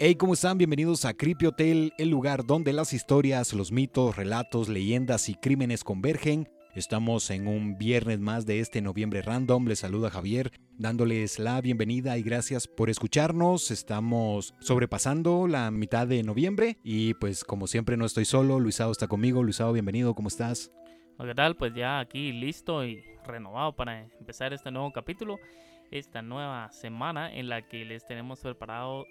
Hey, ¿cómo están? Bienvenidos a Creepy Hotel, el lugar donde las historias, los mitos, relatos, leyendas y crímenes convergen. Estamos en un viernes más de este noviembre random. Les saluda Javier, dándoles la bienvenida y gracias por escucharnos. Estamos sobrepasando la mitad de noviembre y pues como siempre no estoy solo. Luisado está conmigo. Luisado, bienvenido, ¿cómo estás? ¿Qué tal? Pues ya aquí listo y renovado para empezar este nuevo capítulo, esta nueva semana en la que les tenemos preparado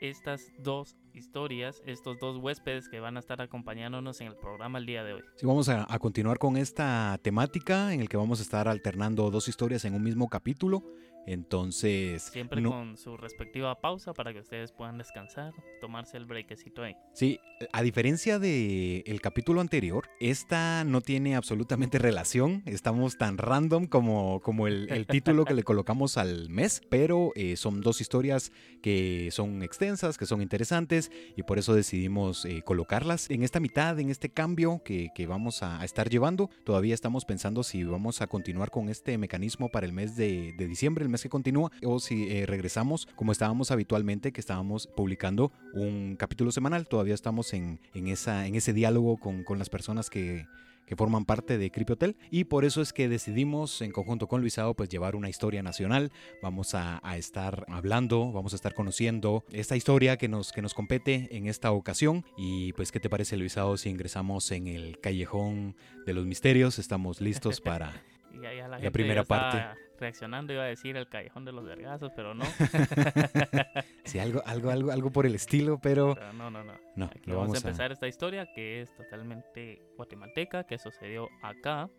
estas dos historias, estos dos huéspedes que van a estar acompañándonos en el programa el día de hoy. Sí, vamos a, a continuar con esta temática en el que vamos a estar alternando dos historias en un mismo capítulo. Entonces. Siempre con su respectiva pausa para que ustedes puedan descansar, tomarse el breakcito ahí. Sí, a diferencia del el capítulo anterior, esta no tiene absolutamente relación. Estamos tan random como, como el, el título que le colocamos al mes, pero eh, son dos historias que son extensas, que son interesantes y por eso decidimos eh, colocarlas en esta mitad, en este cambio que, que vamos a, a, estar llevando. Todavía estamos pensando si vamos a continuar con este mecanismo para el mes de, de diciembre, el mes que continúa o si eh, regresamos como estábamos habitualmente que estábamos publicando un capítulo semanal todavía estamos en, en, esa, en ese diálogo con, con las personas que, que forman parte de Creepy Hotel y por eso es que decidimos en conjunto con Luisado pues llevar una historia nacional. Vamos a, a, estar hablando vamos a estar conociendo esta historia que nos, que nos compete en esta ocasión. Y pues qué te parece Luisado si ingresamos en el callejón de los misterios estamos listos para ya, ya la, la primera parte reaccionando iba a decir el callejón de los vergazos, pero no. sí, algo, algo, algo, algo por el estilo, pero. pero no, no, no. No, Aquí vamos, vamos, a empezar a... esta historia que es totalmente guatemalteca, que sucedió acá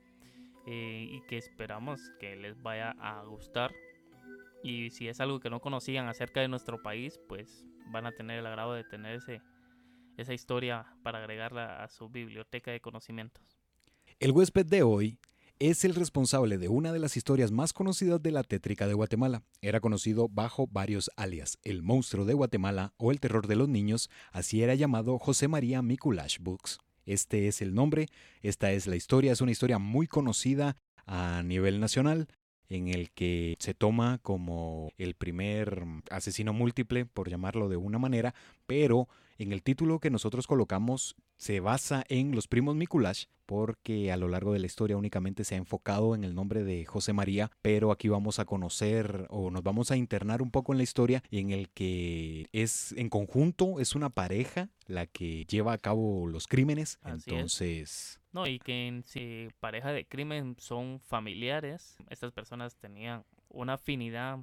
eh, y que esperamos que les vaya a gustar. Y si es algo que no conocían acerca de nuestro país, pues van a tener el agrado de tener ese, esa historia para agregarla a su biblioteca de conocimientos. El huésped de hoy es el responsable de una de las historias más conocidas de la tétrica de Guatemala. Era conocido bajo varios alias, el monstruo de Guatemala o el terror de los niños, así era llamado José María Mikulash Books. Este es el nombre, esta es la historia, es una historia muy conocida a nivel nacional en el que se toma como el primer asesino múltiple, por llamarlo de una manera, pero en el título que nosotros colocamos se basa en los primos Mikulash, porque a lo largo de la historia únicamente se ha enfocado en el nombre de José María, pero aquí vamos a conocer o nos vamos a internar un poco en la historia y en el que es en conjunto, es una pareja la que lleva a cabo los crímenes. Así Entonces... Es. No, y que en si pareja de crimen son familiares, estas personas tenían una afinidad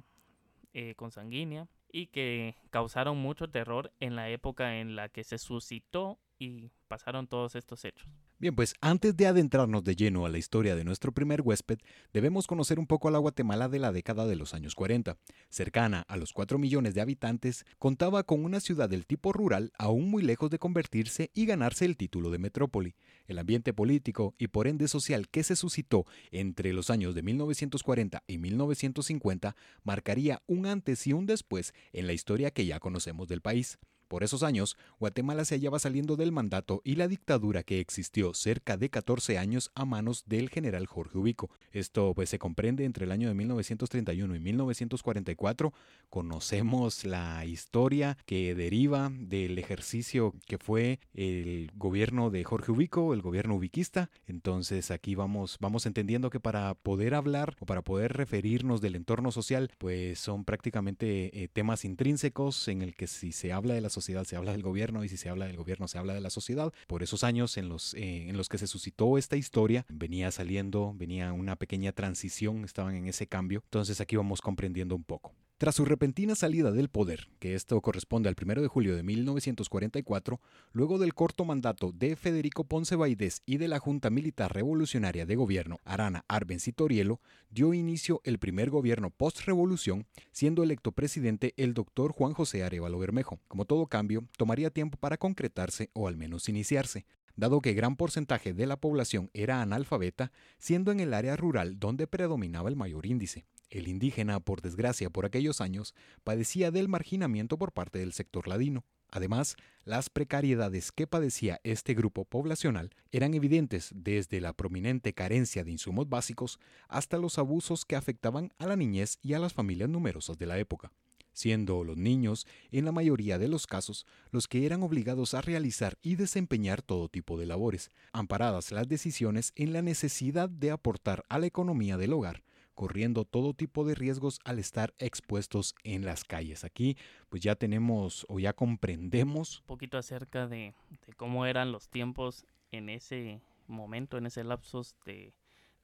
eh, consanguínea y que causaron mucho terror en la época en la que se suscitó y pasaron todos estos hechos. Bien, pues antes de adentrarnos de lleno a la historia de nuestro primer huésped, debemos conocer un poco a la Guatemala de la década de los años 40. Cercana a los 4 millones de habitantes, contaba con una ciudad del tipo rural aún muy lejos de convertirse y ganarse el título de metrópoli. El ambiente político y por ende social que se suscitó entre los años de 1940 y 1950 marcaría un antes y un después en la historia que ya conocemos del país. Por esos años, Guatemala se hallaba saliendo del mandato y la dictadura que existió cerca de 14 años a manos del general Jorge Ubico. Esto pues se comprende entre el año de 1931 y 1944. Conocemos la historia que deriva del ejercicio que fue el gobierno de Jorge Ubico, el gobierno ubiquista. Entonces aquí vamos, vamos entendiendo que para poder hablar o para poder referirnos del entorno social, pues son prácticamente eh, temas intrínsecos en el que si se habla de la sociedad se habla del gobierno y si se habla del gobierno se habla de la sociedad. Por esos años en los, eh, en los que se suscitó esta historia, venía saliendo, venía una pequeña transición, estaban en ese cambio. Entonces aquí vamos comprendiendo un poco. Tras su repentina salida del poder, que esto corresponde al 1 de julio de 1944, luego del corto mandato de Federico Ponce Baidés y de la Junta Militar Revolucionaria de Gobierno Arana Arbenz y Torielo, dio inicio el primer gobierno post-revolución, siendo electo presidente el doctor Juan José Arevalo Bermejo. Como todo cambio, tomaría tiempo para concretarse o al menos iniciarse dado que gran porcentaje de la población era analfabeta, siendo en el área rural donde predominaba el mayor índice. El indígena, por desgracia por aquellos años, padecía del marginamiento por parte del sector ladino. Además, las precariedades que padecía este grupo poblacional eran evidentes desde la prominente carencia de insumos básicos hasta los abusos que afectaban a la niñez y a las familias numerosas de la época. siendo los niños, en la mayoría de los casos, los que eran obligados a realizar y desempeñar todo tipo de labores, amparadas las decisiones en la necesidad de aportar a la economía del hogar, corriendo todo tipo de riesgos al estar expuestos en las calles. Aquí pues ya tenemos o ya comprendemos un poquito acerca de, de cómo eran los tiempos en ese momento, en ese lapsus de,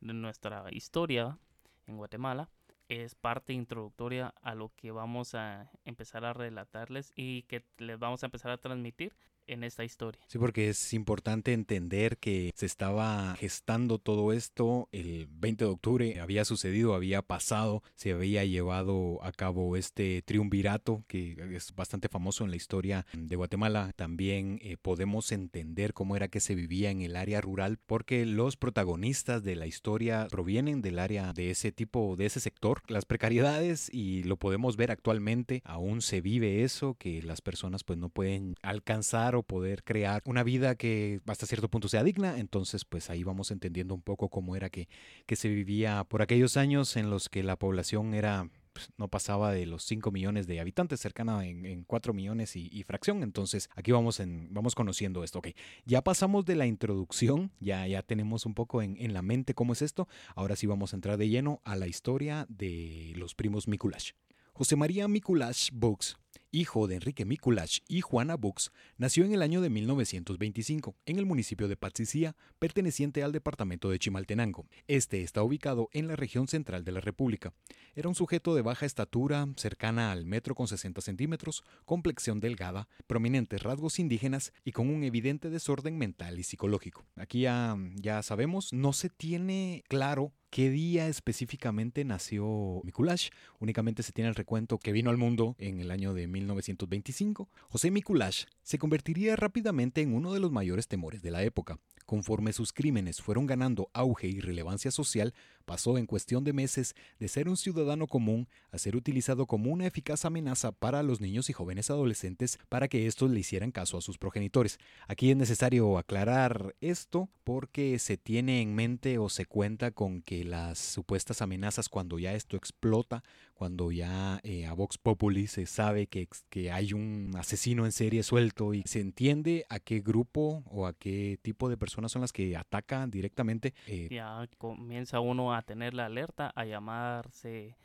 de nuestra historia en Guatemala es parte introductoria a lo que vamos a empezar a relatarles y que les vamos a empezar a transmitir en esta historia. Sí, porque es importante entender que se estaba gestando todo esto el 20 de octubre, había sucedido, había pasado, se había llevado a cabo este triunvirato que es bastante famoso en la historia de Guatemala. También eh, podemos entender cómo era que se vivía en el área rural porque los protagonistas de la historia provienen del área de ese tipo, de ese sector. Las precariedades y lo podemos ver actualmente, aún se vive eso, que las personas pues no pueden alcanzar o poder crear una vida que hasta cierto punto sea digna. Entonces, pues ahí vamos entendiendo un poco cómo era que, que se vivía por aquellos años en los que la población era pues, no pasaba de los 5 millones de habitantes, cercana en, 4 millones y, fracción. Entonces, aquí vamos, en, vamos conociendo esto. Ya pasamos de la introducción, ya, ya tenemos un poco en, en la mente cómo es esto. Ahora sí vamos a entrar de lleno a la historia de los primos Mikulash. José María Mikulash Books hijo de Enrique Mikulash y Juana Bux, nació en el año de 1925 en el municipio de Patzicía, perteneciente al departamento de Chimaltenango. Este está ubicado en la región central de la República. Era un sujeto de baja estatura, cercana al metro con 60 centímetros, complexión delgada, prominentes rasgos indígenas y con un evidente desorden mental y psicológico. Aquí ya sabemos, no se tiene claro qué día específicamente nació Mikulash. Únicamente se tiene el recuento que vino al mundo en el año de 1925. José Mikulash se convertiría rápidamente en uno de los mayores temores de la época. Conforme sus crímenes fueron ganando auge y relevancia social, pasó en cuestión de meses de ser un ciudadano común a ser utilizado como una eficaz amenaza para los niños y jóvenes adolescentes para que estos le hicieran caso a sus progenitores. Aquí es necesario aclarar esto porque se tiene en mente o se cuenta con que las supuestas amenazas cuando ya esto explota, cuando ya eh, a Vox Populi se sabe que, que hay un asesino en serie suelto y se entiende a qué grupo o a qué tipo de personas son las que atacan directamente. Eh, ya comienza uno a tener la alerta, a llamarse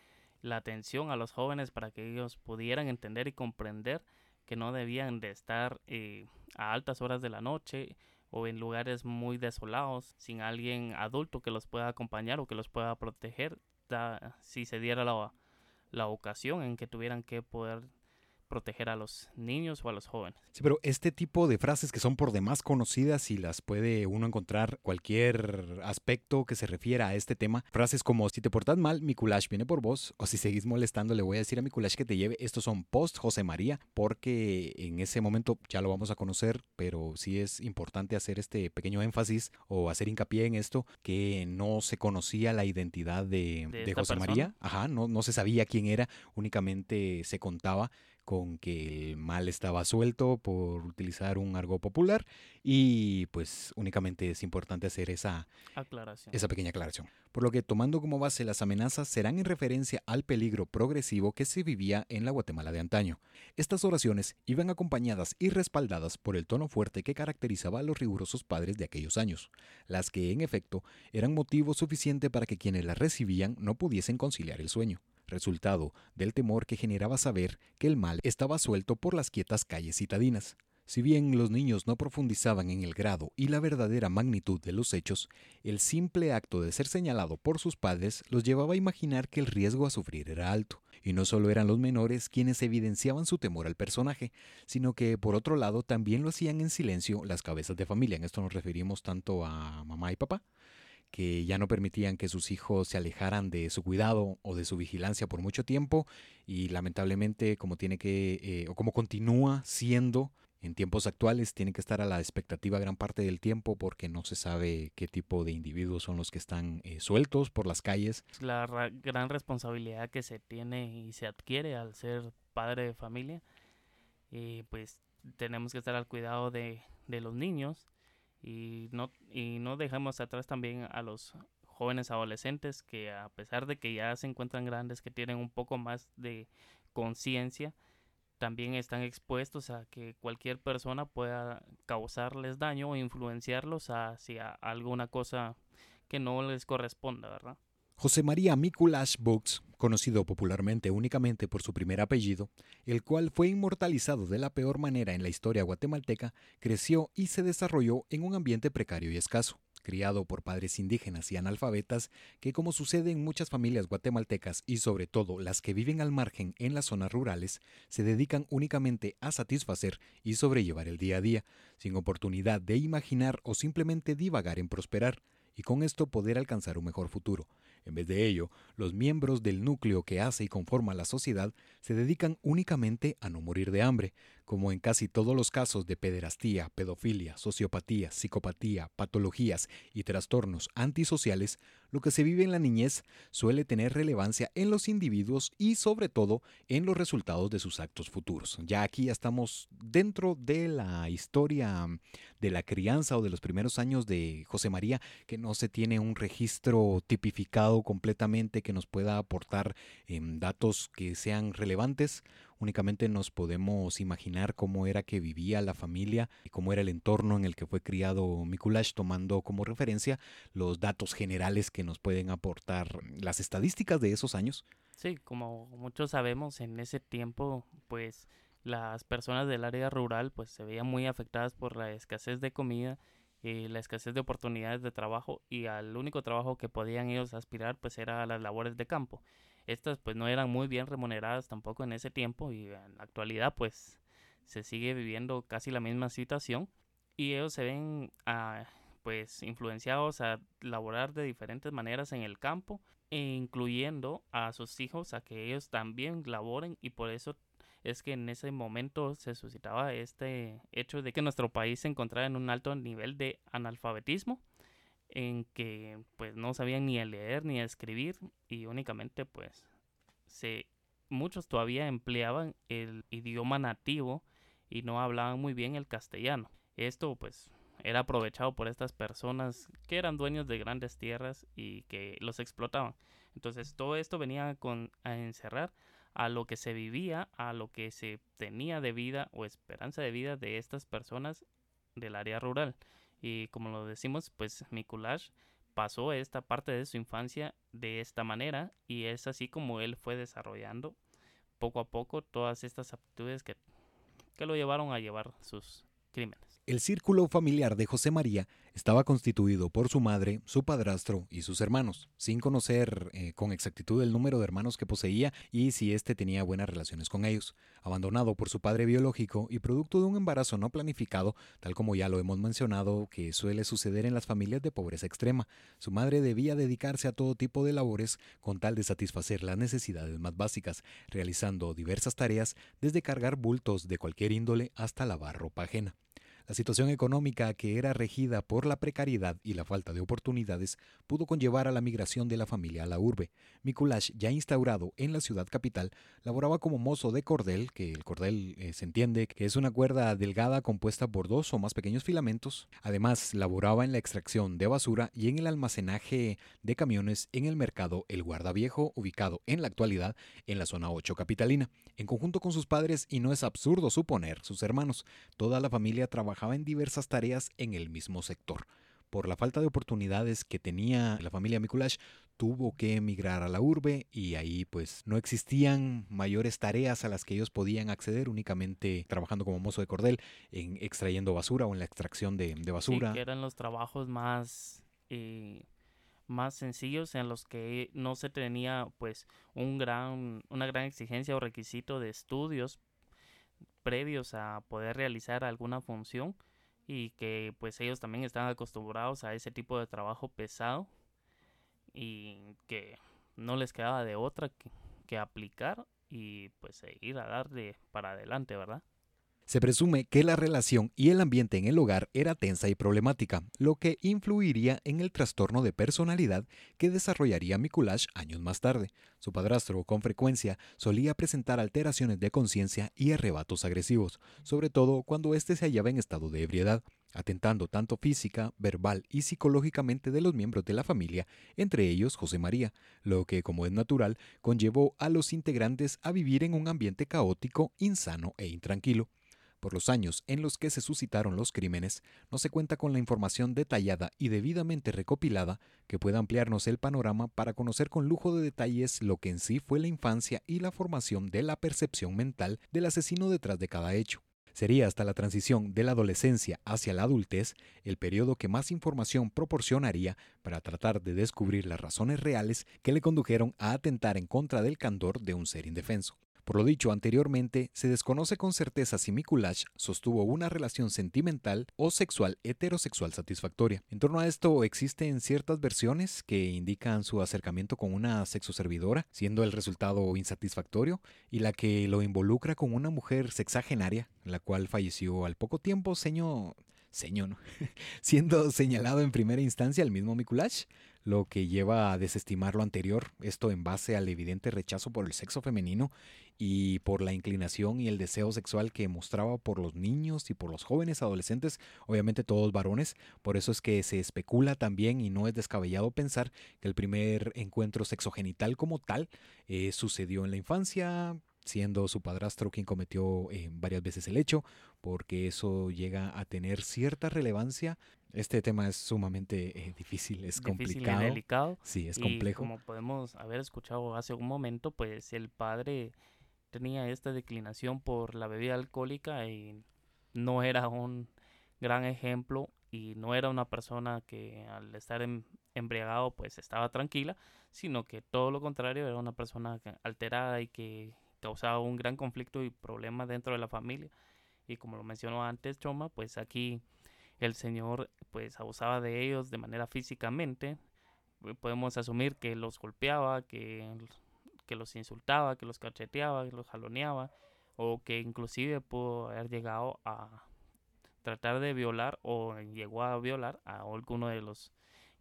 la atención a los jóvenes para que ellos pudieran entender y comprender que no debían de estar eh, a altas horas de la noche o en lugares muy desolados sin alguien adulto que los pueda acompañar o que los pueda proteger si se diera la, la ocasión en que tuvieran que poder proteger a los niños o a los jóvenes. Sí, pero este tipo de frases que son por demás conocidas y las puede uno encontrar cualquier aspecto que se refiera a este tema, frases como si te portas mal, mi culash viene por vos, o si seguís molestando, le voy a decir a mi culash que te lleve. Estos son post José María, porque en ese momento ya lo vamos a conocer, pero sí es importante hacer este pequeño énfasis o hacer hincapié en esto, que no se conocía la identidad de, de, José María, ajá, no, no se sabía quién era, únicamente se contaba con que el mal estaba suelto por utilizar un argot popular y pues únicamente es importante hacer esa, aclaración. esa pequeña aclaración. Por lo que tomando como base las amenazas serán en referencia al peligro progresivo que se vivía en la Guatemala de antaño. Estas oraciones iban acompañadas y respaldadas por el tono fuerte que caracterizaba a los rigurosos padres de aquellos años, las que en efecto eran motivo suficiente para que quienes las recibían no pudiesen conciliar el sueño resultado del temor que generaba saber que el mal estaba suelto por las quietas calles citadinas. Si bien los niños no profundizaban en el grado y la verdadera magnitud de los hechos, el simple acto de ser señalado por sus padres los llevaba a imaginar que el riesgo a sufrir era alto, y no solo eran los menores quienes evidenciaban su temor al personaje, sino que por otro lado también lo hacían en silencio las cabezas de familia. En esto nos referimos tanto a mamá y papá, que ya no permitían que sus hijos se alejaran de su cuidado o de su vigilancia por mucho tiempo y lamentablemente como tiene que eh, o como continúa siendo en tiempos actuales tiene que estar a la expectativa gran parte del tiempo porque no se sabe qué tipo de individuos son los que están eh, sueltos por las calles. La gran responsabilidad que se tiene y se adquiere al ser padre de familia, y pues tenemos que estar al cuidado de, de los niños y no, y no dejamos atrás también a los jóvenes adolescentes que a pesar de que ya se encuentran grandes, que tienen un poco más de conciencia, también están expuestos a que cualquier persona pueda causarles daño o influenciarlos hacia alguna cosa que no les corresponda, ¿verdad? José María Mikulash Books, conocido popularmente únicamente por su primer apellido, el cual fue inmortalizado de la peor manera en la historia guatemalteca, creció y se desarrolló en un ambiente precario y escaso criado por padres indígenas y analfabetas que, como sucede en muchas familias guatemaltecas y sobre todo las que viven al margen en las zonas rurales, se dedican únicamente a satisfacer y sobrellevar el día a día, sin oportunidad de imaginar o simplemente divagar en prosperar, y con esto poder alcanzar un mejor futuro. En vez de ello, los miembros del núcleo que hace y conforma la sociedad se dedican únicamente a no morir de hambre, como en casi todos los casos de pederastía, pedofilia, sociopatía, psicopatía, patologías y trastornos antisociales, lo que se vive en la niñez suele tener relevancia en los individuos y sobre todo en los resultados de sus actos futuros. Ya aquí ya estamos dentro de la historia de la crianza o de los primeros años de José María, que no se tiene un registro tipificado completamente que nos pueda aportar em, datos que sean relevantes únicamente nos podemos imaginar cómo era que vivía la familia y cómo era el entorno en el que fue criado Mikulash, tomando como referencia los datos generales que nos pueden aportar las estadísticas de esos años. Sí, como muchos sabemos, en ese tiempo, pues las personas del área rural pues se veían muy afectadas por la escasez de comida y la escasez de oportunidades de trabajo y al único trabajo que podían ellos aspirar pues era a las labores de campo. Estas pues no eran muy bien remuneradas tampoco en ese tiempo y en la actualidad pues se sigue viviendo casi la misma situación. Y ellos se ven ah, pues influenciados a laborar de diferentes maneras en el campo e incluyendo a sus hijos a que ellos también laboren y por eso es que en ese momento se suscitaba este hecho de que nuestro país se encontraba en un alto nivel de analfabetismo en que pues no sabían ni a leer ni a escribir y únicamente pues se muchos todavía empleaban el idioma nativo y no hablaban muy bien el castellano. Esto pues era aprovechado por estas personas que eran dueños de grandes tierras y que los explotaban. Entonces todo esto venía con, a encerrar a lo que se vivía, a lo que se tenía de vida o esperanza de vida de estas personas del área rural. Y como lo decimos, pues Mikulash pasó esta parte de su infancia de esta manera y es así como él fue desarrollando poco a poco todas estas aptitudes que, que lo llevaron a llevar sus crímenes. El círculo familiar de José María estaba constituido por su madre, su padrastro y sus hermanos, sin conocer eh, con exactitud el número de hermanos que poseía y si éste tenía buenas relaciones con ellos. Abandonado por su padre biológico y producto de un embarazo no planificado, tal como ya lo hemos mencionado que suele suceder en las familias de pobreza extrema, su madre debía dedicarse a todo tipo de labores con tal de satisfacer las necesidades más básicas, realizando diversas tareas desde cargar bultos de cualquier índole hasta lavar ropa ajena. La situación económica, que era regida por la precariedad y la falta de oportunidades, pudo conllevar a la migración de la familia a la urbe. Mikulash, ya instaurado en la ciudad capital, laboraba como mozo de cordel, que el cordel eh, se entiende que es una cuerda delgada compuesta por dos o más pequeños filamentos. Además, laboraba en la extracción de basura y en el almacenaje de camiones en el mercado El Guardaviejo, ubicado en la actualidad en la zona 8 capitalina, en conjunto con sus padres y no es absurdo suponer sus hermanos. Toda la familia trabajaba trabajaba en diversas tareas en el mismo sector. Por la falta de oportunidades que tenía la familia Mikulash, tuvo que emigrar a la urbe y ahí pues no existían mayores tareas a las que ellos podían acceder únicamente trabajando como mozo de cordel en extrayendo basura o en la extracción de, basura. Sí, que eran los trabajos más eh, más sencillos en los que no se tenía pues un gran una gran exigencia o requisito de estudios previos a poder realizar alguna función y que pues ellos también están acostumbrados a ese tipo de trabajo pesado y que no les quedaba de otra que, que aplicar y pues seguir a darle para adelante, ¿verdad? Se presume que la relación y el ambiente en el hogar era tensa y problemática, lo que influiría en el trastorno de personalidad que desarrollaría Mikulash años más tarde. Su padrastro, con frecuencia, solía presentar alteraciones de conciencia y arrebatos agresivos, sobre todo cuando éste se hallaba en estado de ebriedad. atentando tanto física, verbal y psicológicamente de los miembros de la familia, entre ellos José María, lo que, como es natural, conllevó a los integrantes a vivir en un ambiente caótico, insano e intranquilo. Por los años en los que se suscitaron los crímenes, no se cuenta con la información detallada y debidamente recopilada que pueda ampliarnos el panorama para conocer con lujo de detalles lo que en sí fue la infancia y la formación de la percepción mental del asesino detrás de cada hecho. Sería hasta la transición de la adolescencia hacia la adultez el periodo que más información proporcionaría para tratar de descubrir las razones reales que le condujeron a atentar en contra del candor de un ser indefenso. Por lo dicho anteriormente, se desconoce con certeza si Mikulash sostuvo una relación sentimental o sexual heterosexual satisfactoria. En torno a esto existen ciertas versiones que indican su acercamiento con una sexoservidora, siendo el resultado insatisfactorio, y la que lo involucra con una mujer sexagenaria, la cual falleció al poco tiempo, señor señor, siendo señalado en primera instancia el mismo Mikulash, lo que lleva a desestimar lo anterior, esto en base al evidente rechazo por el sexo femenino y por la inclinación y el deseo sexual que mostraba por los niños y por los jóvenes adolescentes, obviamente todos varones, por eso es que se especula también y no es descabellado pensar que el primer encuentro sexogenital como tal eh, sucedió en la infancia, siendo su padrastro quien cometió eh, varias veces el hecho, porque eso llega a tener cierta relevancia. Este tema es sumamente eh, difícil, es complicado. delicado. Sí, es complejo. como podemos haber escuchado hace un momento, pues el padre tenía esta declinación por la bebida alcohólica y no era un gran ejemplo y no era una persona que al estar em, embriagado pues estaba tranquila, sino que todo lo contrario era una persona alterada y que causaba un gran conflicto y problema dentro de la familia. Y como lo mencionó antes Choma, pues aquí el señor pues abusaba de ellos de manera físicamente. Podemos asumir que los golpeaba, que que los insultaba, que los cacheteaba, que los jaloneaba, o que inclusive pudo haber llegado a tratar de violar o llegó a violar a alguno de los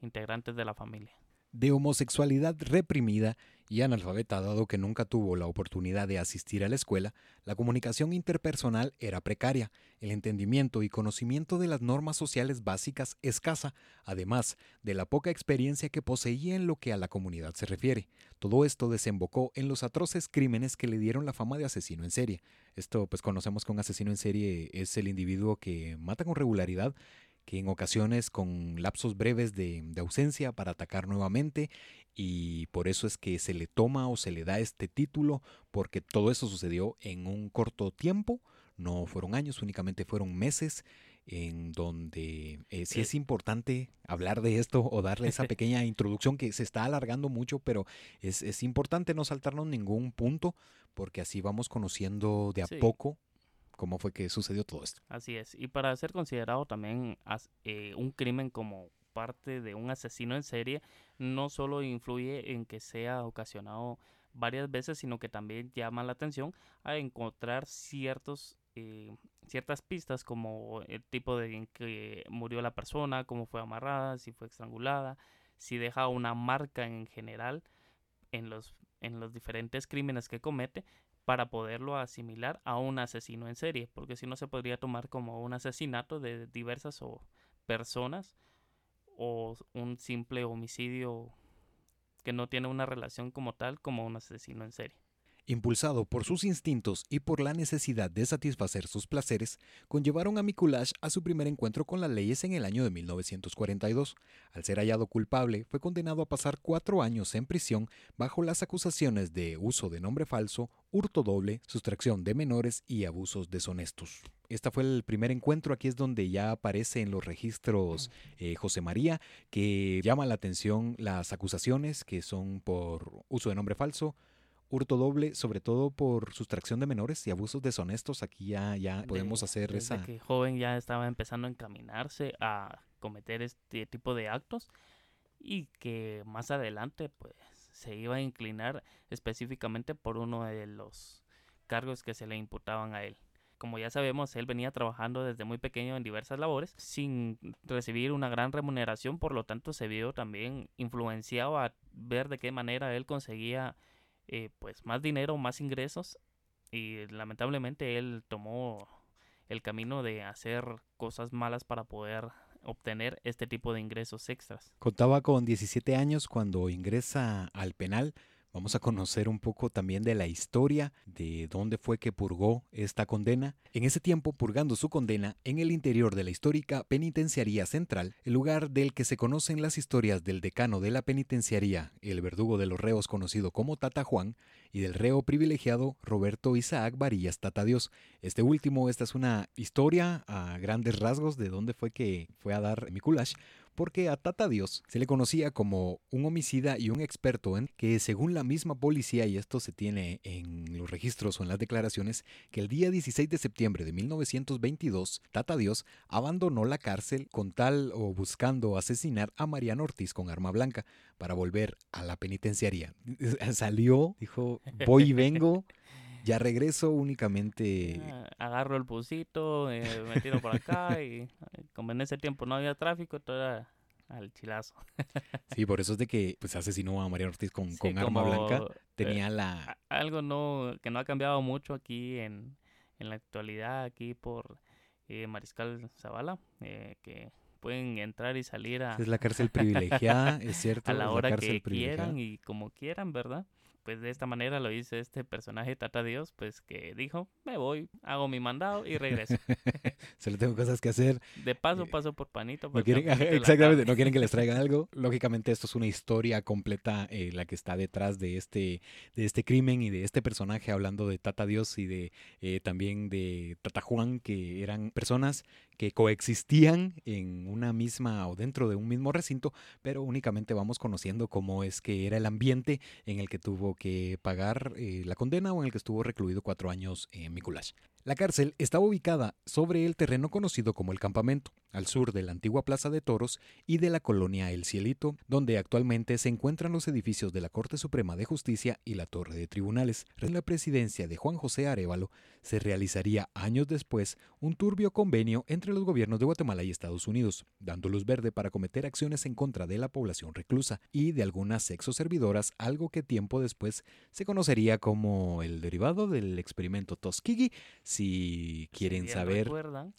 integrantes de la familia de homosexualidad reprimida y analfabeta dado que nunca tuvo la oportunidad de asistir a la escuela, la comunicación interpersonal era precaria, el entendimiento y conocimiento de las normas sociales básicas escasa, además de la poca experiencia que poseía en lo que a la comunidad se refiere. Todo esto desembocó en los atroces crímenes que le dieron la fama de asesino en serie. Esto pues conocemos que un asesino en serie es el individuo que mata con regularidad que en ocasiones con lapsos breves de, ausencia para atacar nuevamente y por eso es que se le toma o se le da este título porque todo eso sucedió en un corto tiempo, no fueron años, únicamente fueron meses en donde eh, sí es importante hablar de esto o darle esa pequeña introducción que se está alargando mucho, pero es, es importante no saltarnos ningún punto porque así vamos conociendo de a poco cómo fue que sucedió todo esto. Así es, y para ser considerado también eh, un crimen como parte de un asesino en serie, no solo influye en que sea ocasionado varias veces, sino que también llama la atención a encontrar ciertos eh, ciertas pistas como el tipo de en que murió la persona, cómo fue amarrada, si fue estrangulada, si deja una marca en general en los en los diferentes crímenes que comete para poderlo asimilar a un asesino en serie, porque si no se podría tomar como un asesinato de diversas o personas o un simple homicidio que no tiene una relación como tal como un asesino en serie. Impulsado por sus instintos y por la necesidad de satisfacer sus placeres, conllevaron a Mikulash a su primer encuentro con las leyes en el año de 1942. Al ser hallado culpable, fue condenado a pasar cuatro años en prisión bajo las acusaciones de uso de nombre falso, hurto doble, sustracción de menores y abusos deshonestos. Este fue el primer encuentro, aquí es donde ya aparece en los registros eh, José María, que llama la atención las acusaciones que son por uso de nombre falso, hurto doble, sobre todo por sustracción de menores y abusos deshonestos. Aquí ya, ya podemos hacer desde esa. que joven ya estaba empezando a encaminarse a cometer este tipo de actos y que más adelante pues se iba a inclinar específicamente por uno de los cargos que se le imputaban a él. Como ya sabemos, él venía trabajando desde muy pequeño en diversas labores sin recibir una gran remuneración, por lo tanto se vio también influenciado a ver de qué manera él conseguía eh, pues más dinero, más ingresos y lamentablemente él tomó el camino de hacer cosas malas para poder obtener este tipo de ingresos extras. Contaba con 17 años cuando ingresa al penal Vamos a conocer un poco también de la historia de dónde fue que purgó esta condena. En ese tiempo, purgando su condena en el interior de la histórica Penitenciaría Central, el lugar del que se conocen las historias del decano de la penitenciaría, el verdugo de los reos conocido como Tata Juan, y del reo privilegiado Roberto Isaac Varillas Tata Dios. Este último, esta es una historia a grandes rasgos de dónde fue que fue a dar Mikulash porque a Tata Dios se le conocía como un homicida y un experto en que según la misma policía, y esto se tiene en los registros o en las declaraciones, que el día 16 de septiembre de 1922, Tata Dios abandonó la cárcel con tal o buscando asesinar a Mariano Ortiz con arma blanca para volver a la penitenciaría. Salió, dijo, voy y vengo. Ya regreso únicamente. Ah, agarro el busito, eh, me tiro por acá y eh, como en ese tiempo no había tráfico, todo era al chilazo. sí, por eso es de que pues asesinó a María Ortiz con, arma blanca. Eh, Tenía la... Algo no que no ha cambiado mucho aquí en, en la actualidad, aquí por Mariscal Zavala, que pueden entrar y salir a... Es la cárcel privilegiada, es cierto. A la hora que quieran y como quieran, ¿verdad? Pues de esta manera lo dice este personaje Tata Dios, pues que dijo, me voy, hago mi mandado y regreso. Solo tengo cosas que hacer. De paso, paso por panito. No quieren, exactamente, no quieren que les traiga algo. Lógicamente esto es una historia completa eh, la que está detrás de este, de este crimen y de este personaje, hablando de Tata Dios y de eh, también de Tata Juan, que eran personas que coexistían en una misma o dentro de un mismo recinto, pero únicamente vamos conociendo cómo es que era el ambiente en el que tuvo que pagar eh, la condena o en el que estuvo recluido cuatro años en Mikulash. La cárcel estaba ubicada sobre el terreno conocido como el campamento, al sur de la antigua Plaza de Toros y de la colonia El Cielito, donde actualmente se encuentran los edificios de la Corte Suprema de Justicia y la Torre de Tribunales. En la presidencia de Juan José Arevalo se realizaría años después un turbio convenio entre los gobiernos de Guatemala y Estados Unidos, dando luz verde para cometer acciones en contra de la población reclusa y de algunas sexoservidoras, algo que tiempo después se conocería como el derivado del experimento Tuskegee, si quieren saber...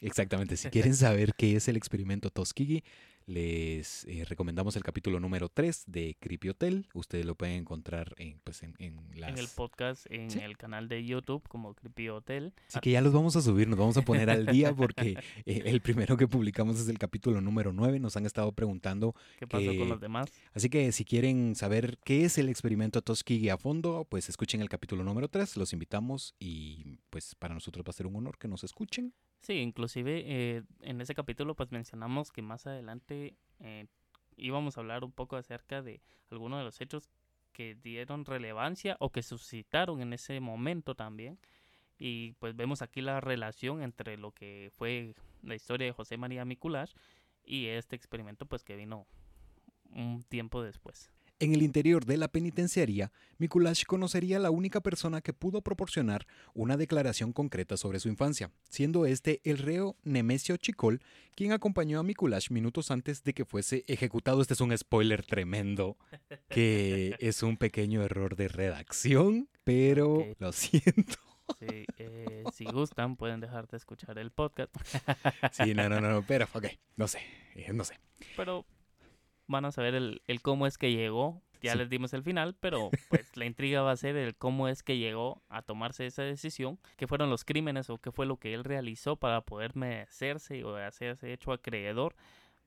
Exactamente, si quieren saber qué es el experimento Tuskegee, les eh, recomendamos el capítulo número 3 de Creepy Hotel. Ustedes lo pueden encontrar en, pues, en, en, en el podcast, en el canal de YouTube como Creepy Hotel. Así que ya los vamos a subir, nos vamos a poner al día porque eh, el primero que publicamos es el capítulo número 9. Nos han estado preguntando qué pasó con los demás. Así que si quieren saber qué es el experimento Tuskegee a fondo, pues escuchen el capítulo número 3. Los invitamos y pues para nosotros va a ser un honor que nos escuchen. Sí, inclusive eh, en ese capítulo pues mencionamos que más adelante eh, íbamos a hablar un poco acerca de algunos de los hechos que dieron relevancia o que suscitaron en ese momento también. Y pues vemos aquí la relación entre lo que fue la historia de José María Miculash y este experimento pues que vino un tiempo después. En el interior de la penitenciaría, Mikulash conocería a la única persona que pudo proporcionar una declaración concreta sobre su infancia, siendo este el reo Nemesio Chicol, quien acompañó a Mikulash minutos antes de que fuese ejecutado. Este es un spoiler tremendo, que es un pequeño error de redacción, pero lo siento. Sí, eh, si gustan, pueden dejar de escuchar el podcast. sí, no, no, no, pero ok, no sé, eh, no sé. Pero van a saber el, cómo es que llegó. Ya les dimos el final, pero pues la intriga va a ser el cómo es que llegó a tomarse esa decisión, qué fueron los crímenes o qué fue lo que él realizó para poder merecerse o hacerse hecho acreedor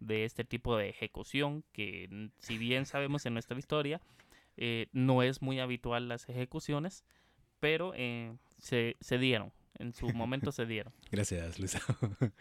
de este tipo de ejecución, que si bien sabemos en nuestra historia, eh, no es muy habitual las ejecuciones, pero eh, se, se dieron, en su momento se dieron. Gracias, Luisa.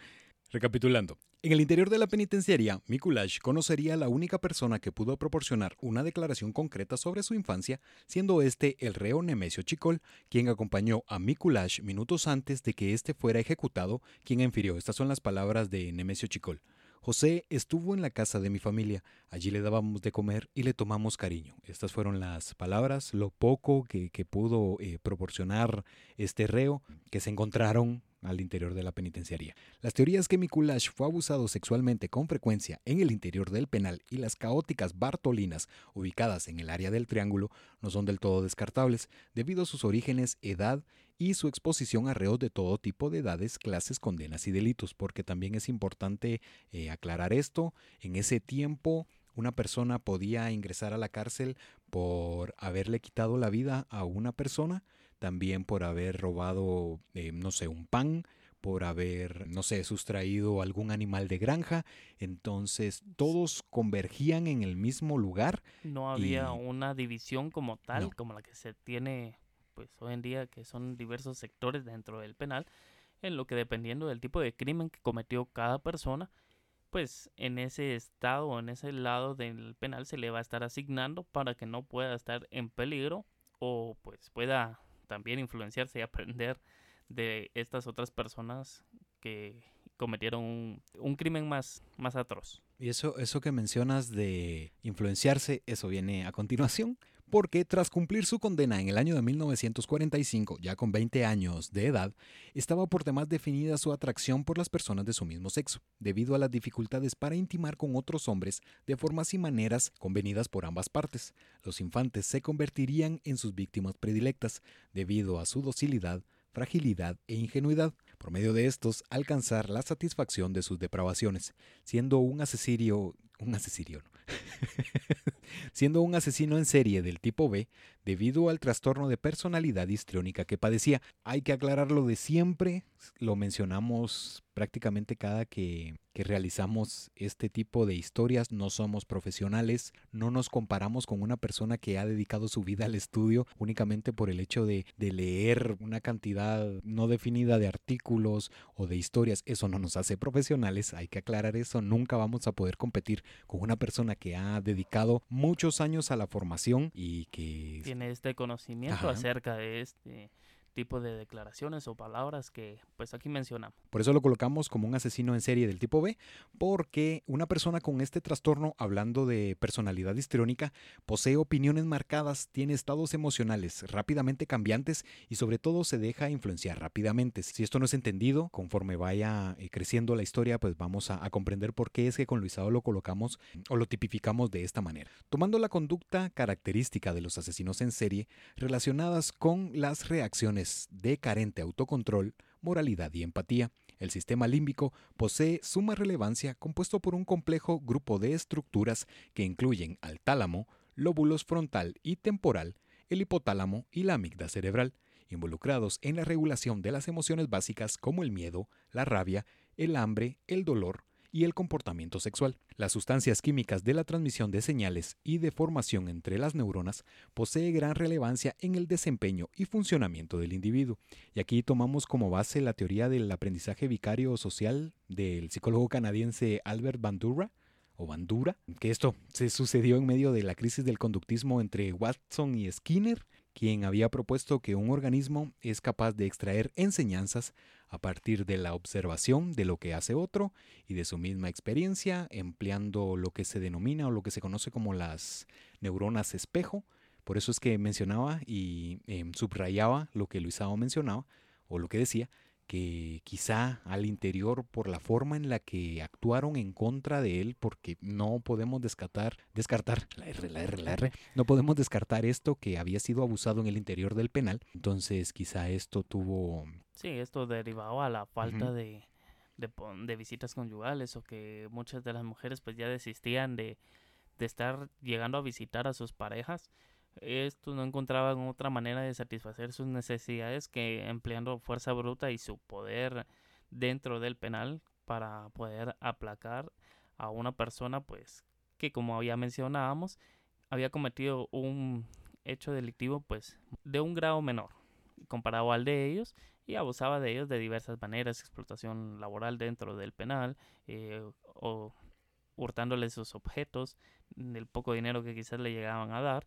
Recapitulando, en el interior de la penitenciaría, Mikulash conocería a la única persona que pudo proporcionar una declaración concreta sobre su infancia, siendo este el reo Nemesio Chicol, quien acompañó a Mikulash minutos antes de que éste fuera ejecutado, quien infirió. Estas son las palabras de Nemesio Chicol. José estuvo en la casa de mi familia, allí le dábamos de comer y le tomamos cariño. Estas fueron las palabras, lo poco que, pudo eh, proporcionar este reo que se encontraron al interior de la penitenciaría. Las teorías que Mikulash fue abusado sexualmente con frecuencia en el interior del penal y las caóticas Bartolinas ubicadas en el área del Triángulo no son del todo descartables debido a sus orígenes, edad y su exposición a reos de todo tipo de edades, clases, condenas y delitos, porque también es importante eh, aclarar esto. En ese tiempo una persona podía ingresar a la cárcel por haberle quitado la vida a una persona, también por haber robado, eh, no sé, un pan, por haber, no sé, sustraído algún animal de granja. Entonces todos convergían en el mismo lugar. No había una división como tal, como la que se tiene pues hoy en día, que son diversos sectores dentro del penal, en lo que dependiendo del tipo de crimen que cometió cada persona, pues en ese estado o en ese lado del penal se le va a estar asignando para que no pueda estar en peligro o pues pueda también influenciarse y aprender de estas otras personas que cometieron un, un, crimen más, más atroz. Y eso, eso que mencionas de influenciarse, eso viene a continuación, porque tras cumplir su condena en el año de 1945, ya con 20 años de edad, estaba por demás definida su atracción por las personas de su mismo sexo, debido a las dificultades para intimar con otros hombres de formas y maneras convenidas por ambas partes. Los infantes se convertirían en sus víctimas predilectas, debido a su docilidad, fragilidad e ingenuidad, por medio de estos alcanzar la satisfacción de sus depravaciones, siendo un asesino, un asesino, siendo un asesino en serie del tipo B debido al trastorno de personalidad histriónica que padecía. Hay que aclararlo de siempre, lo mencionamos prácticamente cada que, realizamos este tipo de historias, no somos profesionales, no nos comparamos con una persona que ha dedicado su vida al estudio únicamente por el hecho de, de leer una cantidad no definida de artículos o de historias, eso no nos hace profesionales, hay que aclarar eso, nunca vamos a poder competir con una persona que ha dedicado muchos años a la formación y que tiene este conocimiento acerca de este tipo de declaraciones o palabras que pues aquí mencionamos. Por eso lo colocamos como un asesino en serie del tipo B, porque una persona con este trastorno, hablando de personalidad histriónica, posee opiniones marcadas, tiene estados emocionales rápidamente cambiantes y sobre todo se deja influenciar rápidamente. Si esto no es entendido, conforme vaya eh, creciendo la historia, pues vamos a, a comprender por qué es que con Luisado lo colocamos o lo tipificamos de esta manera. Tomando la conducta característica de los asesinos en serie relacionadas con las reacciones de carente autocontrol, moralidad y empatía. El sistema límbico posee suma relevancia compuesto por un complejo grupo de estructuras que incluyen al tálamo, lóbulos frontal y temporal, el hipotálamo y la amígdala cerebral, involucrados en la regulación de las emociones básicas como el miedo, la rabia, el hambre, el dolor, y el comportamiento sexual. Las sustancias químicas de la transmisión de señales y de formación entre las neuronas posee gran relevancia en el desempeño y funcionamiento del individuo. Y aquí tomamos como base la teoría del aprendizaje vicario social del psicólogo canadiense Albert Bandura, o Bandura, que esto se sucedió en medio de la crisis del conductismo entre Watson y Skinner, quien había propuesto que un organismo es capaz de extraer enseñanzas a partir de la observación de lo que hace otro y de su misma experiencia, empleando lo que se denomina o lo que se conoce como las neuronas espejo. Por eso es que mencionaba y em, subrayaba lo que Luisao mencionaba o lo que decía, que quizá al interior por la forma en la que actuaron en contra de él, porque no podemos descartar, descartar, la R, la R, la R, no podemos descartar esto que había sido abusado en el interior del penal, entonces quizá esto tuvo... Sí, esto derivaba a la falta de, de, visitas conyugales o que muchas de las mujeres pues ya desistían de, de estar llegando a visitar a sus parejas estos no encontraban otra manera de satisfacer sus necesidades que empleando fuerza bruta y su poder dentro del penal para poder aplacar a una persona pues que como ya mencionábamos había cometido un hecho delictivo pues de un grado menor comparado al de ellos y abusaba de ellos de diversas maneras explotación laboral dentro del penal eh, o hurtándoles sus objetos del poco dinero que quizás le llegaban a dar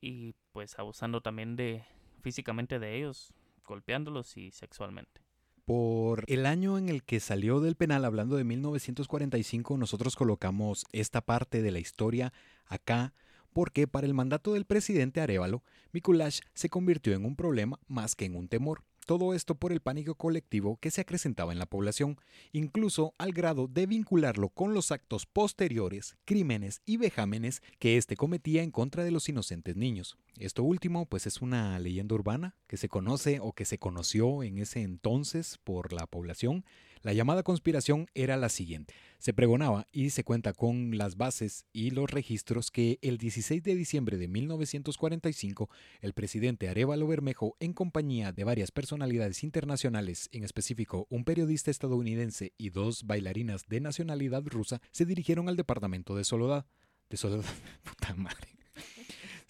y pues abusando también de físicamente de ellos, golpeándolos y sexualmente. Por el año en el que salió del penal, hablando de 1945, nosotros colocamos esta parte de la historia acá porque para el mandato del presidente Arevalo, Mikulash se convirtió en un problema más que en un temor. Todo esto por el pánico colectivo que se acrecentaba en la población, incluso al grado de vincularlo con los actos posteriores, crímenes y vejámenes que éste cometía en contra de los inocentes niños. Esto último, pues es una leyenda urbana que se conoce o que se conoció en ese entonces por la población la llamada conspiración era la siguiente. Se pregonaba y se cuenta con las bases y los registros que el 16 de diciembre de 1945 el presidente Arevalo Bermejo, en compañía de varias personalidades internacionales, en específico un periodista estadounidense y dos bailarinas de nacionalidad rusa, se dirigieron al departamento de Soledad. De Soledad, puta madre.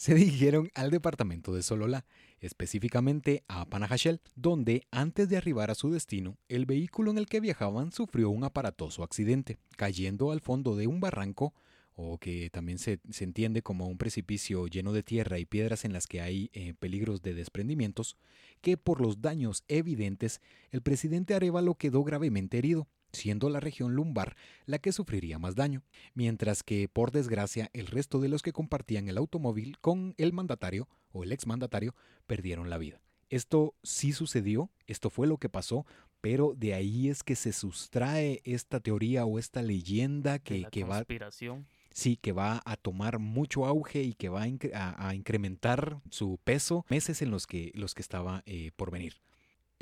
Se dirigieron al departamento de Sololá específicamente a Panajachel, donde antes de arribar a su destino, el vehículo en el que viajaban sufrió un aparatoso accidente, cayendo al fondo de un barranco o que también se, entiende como un precipicio lleno de tierra y piedras en las que hay eh, peligros de desprendimientos, que por los daños evidentes el presidente Arevalo quedó gravemente herido, siendo la región lumbar la que sufriría más daño, mientras que, por desgracia, el resto de los que compartían el automóvil con el mandatario o el exmandatario perdieron la vida. Esto sí sucedió, esto fue lo que pasó, pero de ahí es que se sustrae esta teoría o esta leyenda que, que va... Sí, que va a tomar mucho auge y que va a, incrementar su peso meses en los que, los que estaba eh, por venir.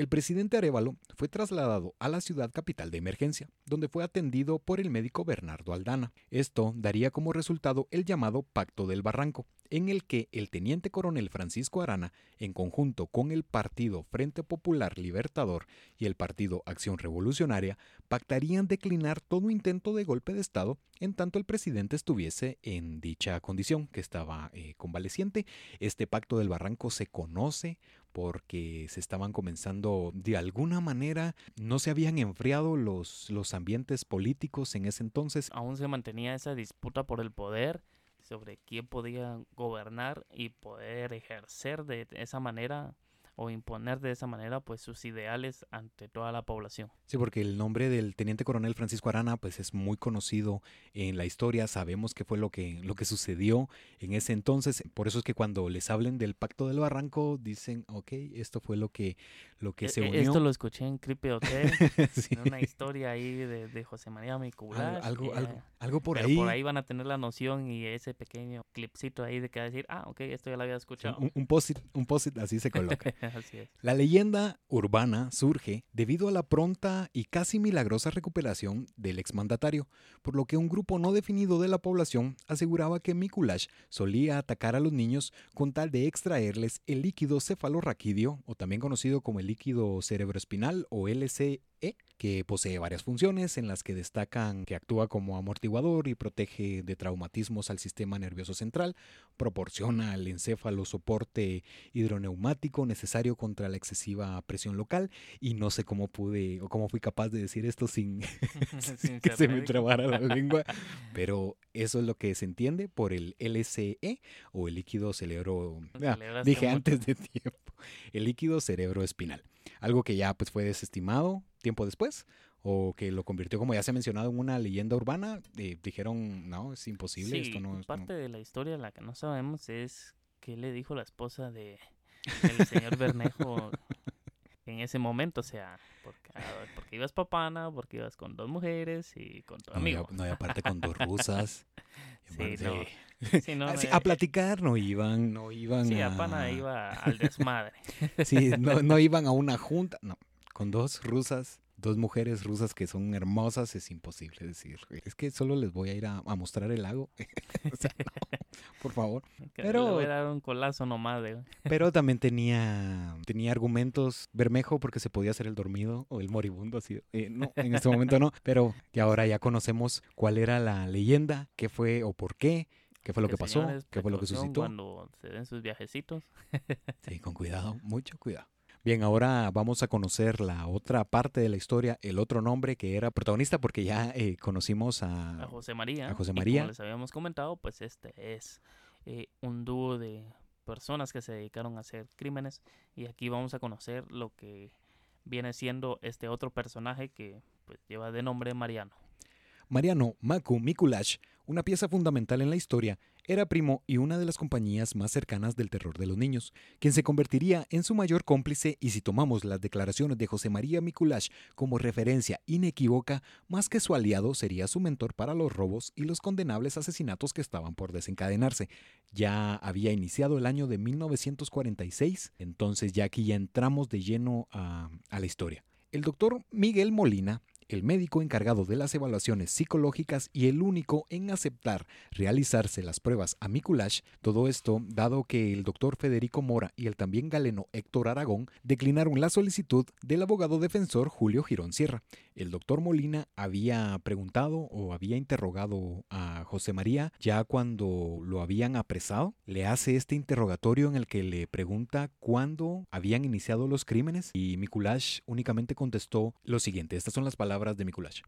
El presidente Arevalo fue trasladado a la ciudad capital de emergencia, donde fue atendido por el médico Bernardo Aldana. Esto daría como resultado el llamado Pacto del Barranco, en el que el teniente coronel Francisco Arana, en conjunto con el Partido Frente Popular Libertador y el Partido Acción Revolucionaria, pactarían declinar todo intento de golpe de Estado en tanto el presidente estuviese en dicha condición, que estaba eh, convaleciente. Este Pacto del Barranco se conoce porque se estaban comenzando de alguna manera, no se habían enfriado los, los ambientes políticos en ese entonces. Aún se mantenía esa disputa por el poder sobre quién podía gobernar y poder ejercer de esa manera o imponer de esa manera pues sus ideales ante toda la población. Sí, porque el nombre del teniente coronel Francisco Arana pues es muy conocido en la historia, sabemos qué fue lo que lo que sucedió en ese entonces, por eso es que cuando les hablen del Pacto del Barranco dicen, ok, esto fue lo que lo que e, se e, unió. Esto lo escuché en Creepy Hotel, en una historia ahí de, José María Micular. Algo, algo, algo, por ahí. por ahí van a tener la noción y ese pequeño clipcito ahí de que va a decir, ah, ok, esto ya lo había escuchado. Un, un post un post así se coloca. La leyenda urbana surge debido a la pronta y casi milagrosa recuperación del exmandatario, por lo que un grupo no definido de la población aseguraba que Mikulash solía atacar a los niños con tal de extraerles el líquido cefalorraquídeo, o también conocido como el líquido cerebroespinal o LCE, que posee varias funciones en las que destacan que actúa como amortiguador y protege de traumatismos al sistema nervioso central, proporciona al encéfalo soporte hidroneumático necesario contra la excesiva presión local y no sé cómo pude o cómo fui capaz de decir esto sin, que se me trabara la lengua, pero eso es lo que se entiende por el LCE o el líquido cerebro, ah, dije antes de tiempo, el líquido cerebro espinal algo que ya pues fue desestimado tiempo después o que lo convirtió, como ya se ha mencionado, en una leyenda urbana, eh, dijeron, no, es imposible, esto no es... Parte de la historia la que no sabemos es qué le dijo la esposa de el señor Bernejo en ese momento, o sea, porque, porque ibas papana, porque ibas con dos mujeres y con tu amigo. No, y aparte con dos rusas. sí, no. a platicar no iban, no iban sí, a... pana iba al desmadre. sí, no, no iban a una junta, no, con dos rusas dos mujeres rusas que son hermosas, es imposible decir. Es que solo les voy a ir a, mostrar el lago. por favor. pero voy a dar un colazo nomás. pero también tenía, tenía argumentos Bermejo porque se podía hacer el dormido o el moribundo. Así, eh, no, en este momento no. Pero que ahora ya conocemos cuál era la leyenda, qué fue o por qué. ¿Qué fue lo que, pasó? ¿Qué fue lo que suscitó? Cuando se den sus viajecitos. sí, con cuidado, mucho cuidado. Bien, ahora vamos a conocer la otra parte de la historia, el otro nombre que era protagonista, porque ya eh, conocimos a, José María. A José María. como les habíamos comentado, pues este es eh, un dúo de personas que se dedicaron a hacer crímenes y aquí vamos a conocer lo que viene siendo este otro personaje que pues, lleva de nombre Mariano. Mariano Maku Mikulash una pieza fundamental en la historia, era primo y una de las compañías más cercanas del terror de los niños, quien se convertiría en su mayor cómplice y si tomamos las declaraciones de José María Mikuláš como referencia inequívoca, más que su aliado sería su mentor para los robos y los condenables asesinatos que estaban por desencadenarse. Ya había iniciado el año de 1946, entonces ya aquí ya entramos de lleno a, a la historia. El doctor Miguel Molina el médico encargado de las evaluaciones psicológicas y el único en aceptar realizarse las pruebas a Mikulash, todo esto dado que el doctor Federico Mora y el también galeno Héctor Aragón declinaron la solicitud del abogado defensor Julio Girón Sierra. El doctor Molina había preguntado o había interrogado a José María ya cuando lo habían apresado. Le hace este interrogatorio en el que le pregunta cuándo habían iniciado los crímenes y Mikulash únicamente contestó lo siguiente. Estas son las palabras de Mikulash.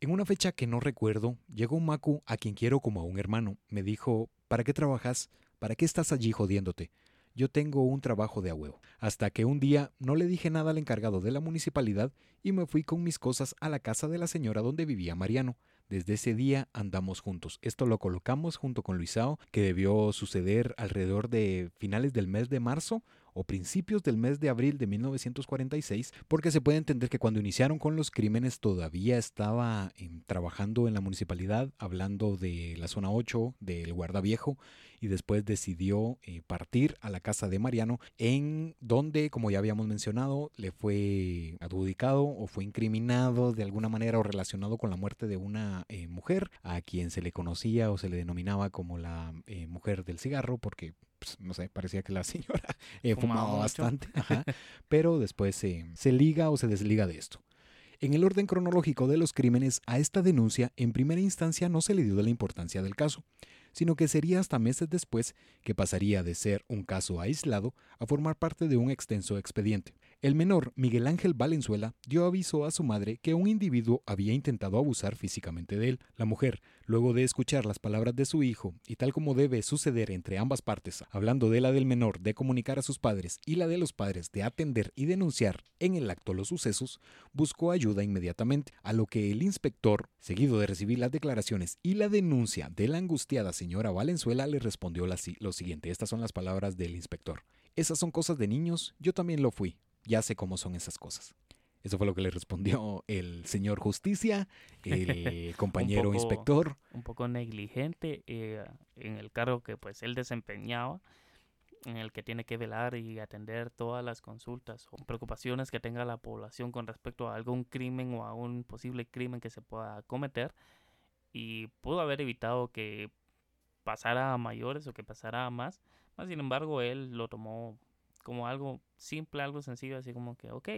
En una fecha que no recuerdo, llegó un Maku a quien quiero como a un hermano. Me dijo, ¿para qué trabajas? ¿Para qué estás allí jodiéndote? Yo tengo un trabajo de a huevo. Hasta que un día no le dije nada al encargado de la municipalidad y me fui con mis cosas a la casa de la señora donde vivía Mariano. Desde ese día andamos juntos. Esto lo colocamos junto con Luisao, que debió suceder alrededor de finales del mes de marzo o principios del mes de abril de 1946, porque se puede entender que cuando iniciaron con los crímenes todavía estaba em, trabajando en la municipalidad, hablando de la zona 8, del guardaviejo, y después decidió eh, partir a la casa de Mariano, en donde, como ya habíamos mencionado, le fue adjudicado o fue incriminado de alguna manera o relacionado con la muerte de una eh, mujer, a quien se le conocía o se le denominaba como la eh, mujer del cigarro, porque pues, no sé, parecía que la señora fumaba, bastante, pero después se liga o se desliga de esto. En el orden cronológico de los crímenes, a esta denuncia en primera instancia no se le dio la importancia del caso sino que sería hasta meses después que pasaría de ser un caso aislado a formar parte de un extenso expediente. El menor, Miguel Ángel Valenzuela, dio aviso a su madre que un individuo había intentado abusar físicamente de él. La mujer, luego de escuchar las palabras de su hijo, y tal como debe suceder entre ambas partes, hablando de la del menor de comunicar a sus padres y la de los padres de atender y denunciar en el acto los sucesos, buscó ayuda inmediatamente, a lo que el inspector, seguido de recibir las declaraciones y la denuncia de la angustiada señora Valenzuela, le respondió lo siguiente. Estas son las palabras del inspector. Esas son cosas de niños, yo también lo fui ya sé cómo son esas cosas. Eso fue lo que le respondió el señor Justicia, el compañero inspector. Un poco negligente eh, en el cargo que pues él desempeñaba, en el que tiene que velar y atender todas las consultas o preocupaciones que tenga la población con respecto a algún crimen o a un posible crimen que se pueda cometer. Y pudo haber evitado que pasara a mayores o que pasara a más. Sin embargo, él lo tomó como algo simple, algo sencillo, así como que, ok,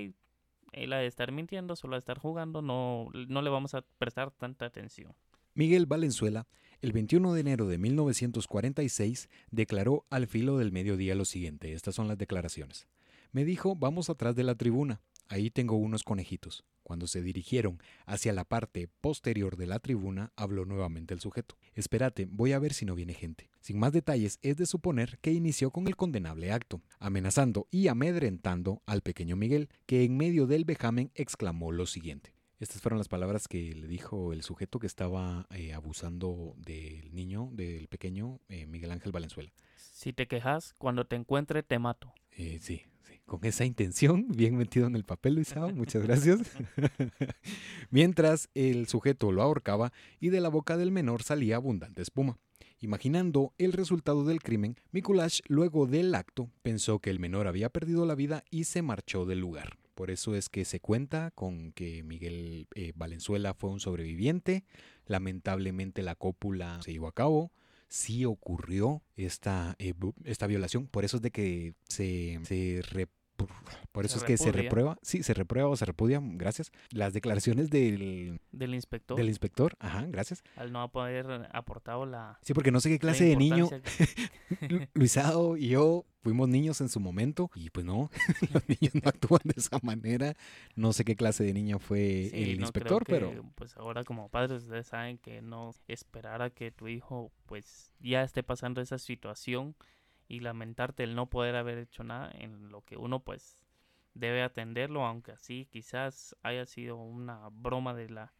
él ha de estar mintiendo, solo de estar jugando, no, no le vamos a prestar tanta atención. Miguel Valenzuela, el 21 de enero de 1946, declaró al filo del mediodía lo siguiente, estas son las declaraciones. Me dijo, vamos atrás de la tribuna, ahí tengo unos conejitos. Cuando se dirigieron hacia la parte posterior de la tribuna, habló nuevamente el sujeto. Espérate, voy a ver si no viene gente. Sin más detalles, es de suponer que inició con el condenable acto, amenazando y amedrentando al pequeño Miguel, que en medio del vejamen exclamó lo siguiente. Estas fueron las palabras que le dijo el sujeto que estaba eh, abusando del niño, del pequeño eh, Miguel Ángel Valenzuela. Si te quejas, cuando te encuentre te mato. Eh, sí, con esa intención, bien metido en el papel, Luisao, muchas gracias. Mientras el sujeto lo ahorcaba y de la boca del menor salía abundante espuma. Imaginando el resultado del crimen, Mikulash, luego del acto, pensó que el menor había perdido la vida y se marchó del lugar. Por eso es que se cuenta con que Miguel eh, Valenzuela fue un sobreviviente. Lamentablemente la cópula se llevó a cabo sí ocurrió esta, eh, esta violación. Por eso es de que se, se por, eso es que se reprueba, sí, se reprueba o se repudia, gracias. Las declaraciones del, del inspector. Del inspector, ajá, gracias. Al no haber aportado la... Sí, porque no sé qué clase de niño, Luisado y yo fuimos niños en su momento y pues no, los niños no actúan de esa manera. No sé qué clase de niño fue el inspector, pero... Pues ahora como padres ustedes saben que no esperar a que tu hijo pues ya esté pasando esa situación y lamentarte el no poder haber hecho nada en lo que uno pues debe atenderlo, aunque así quizás haya sido una broma de la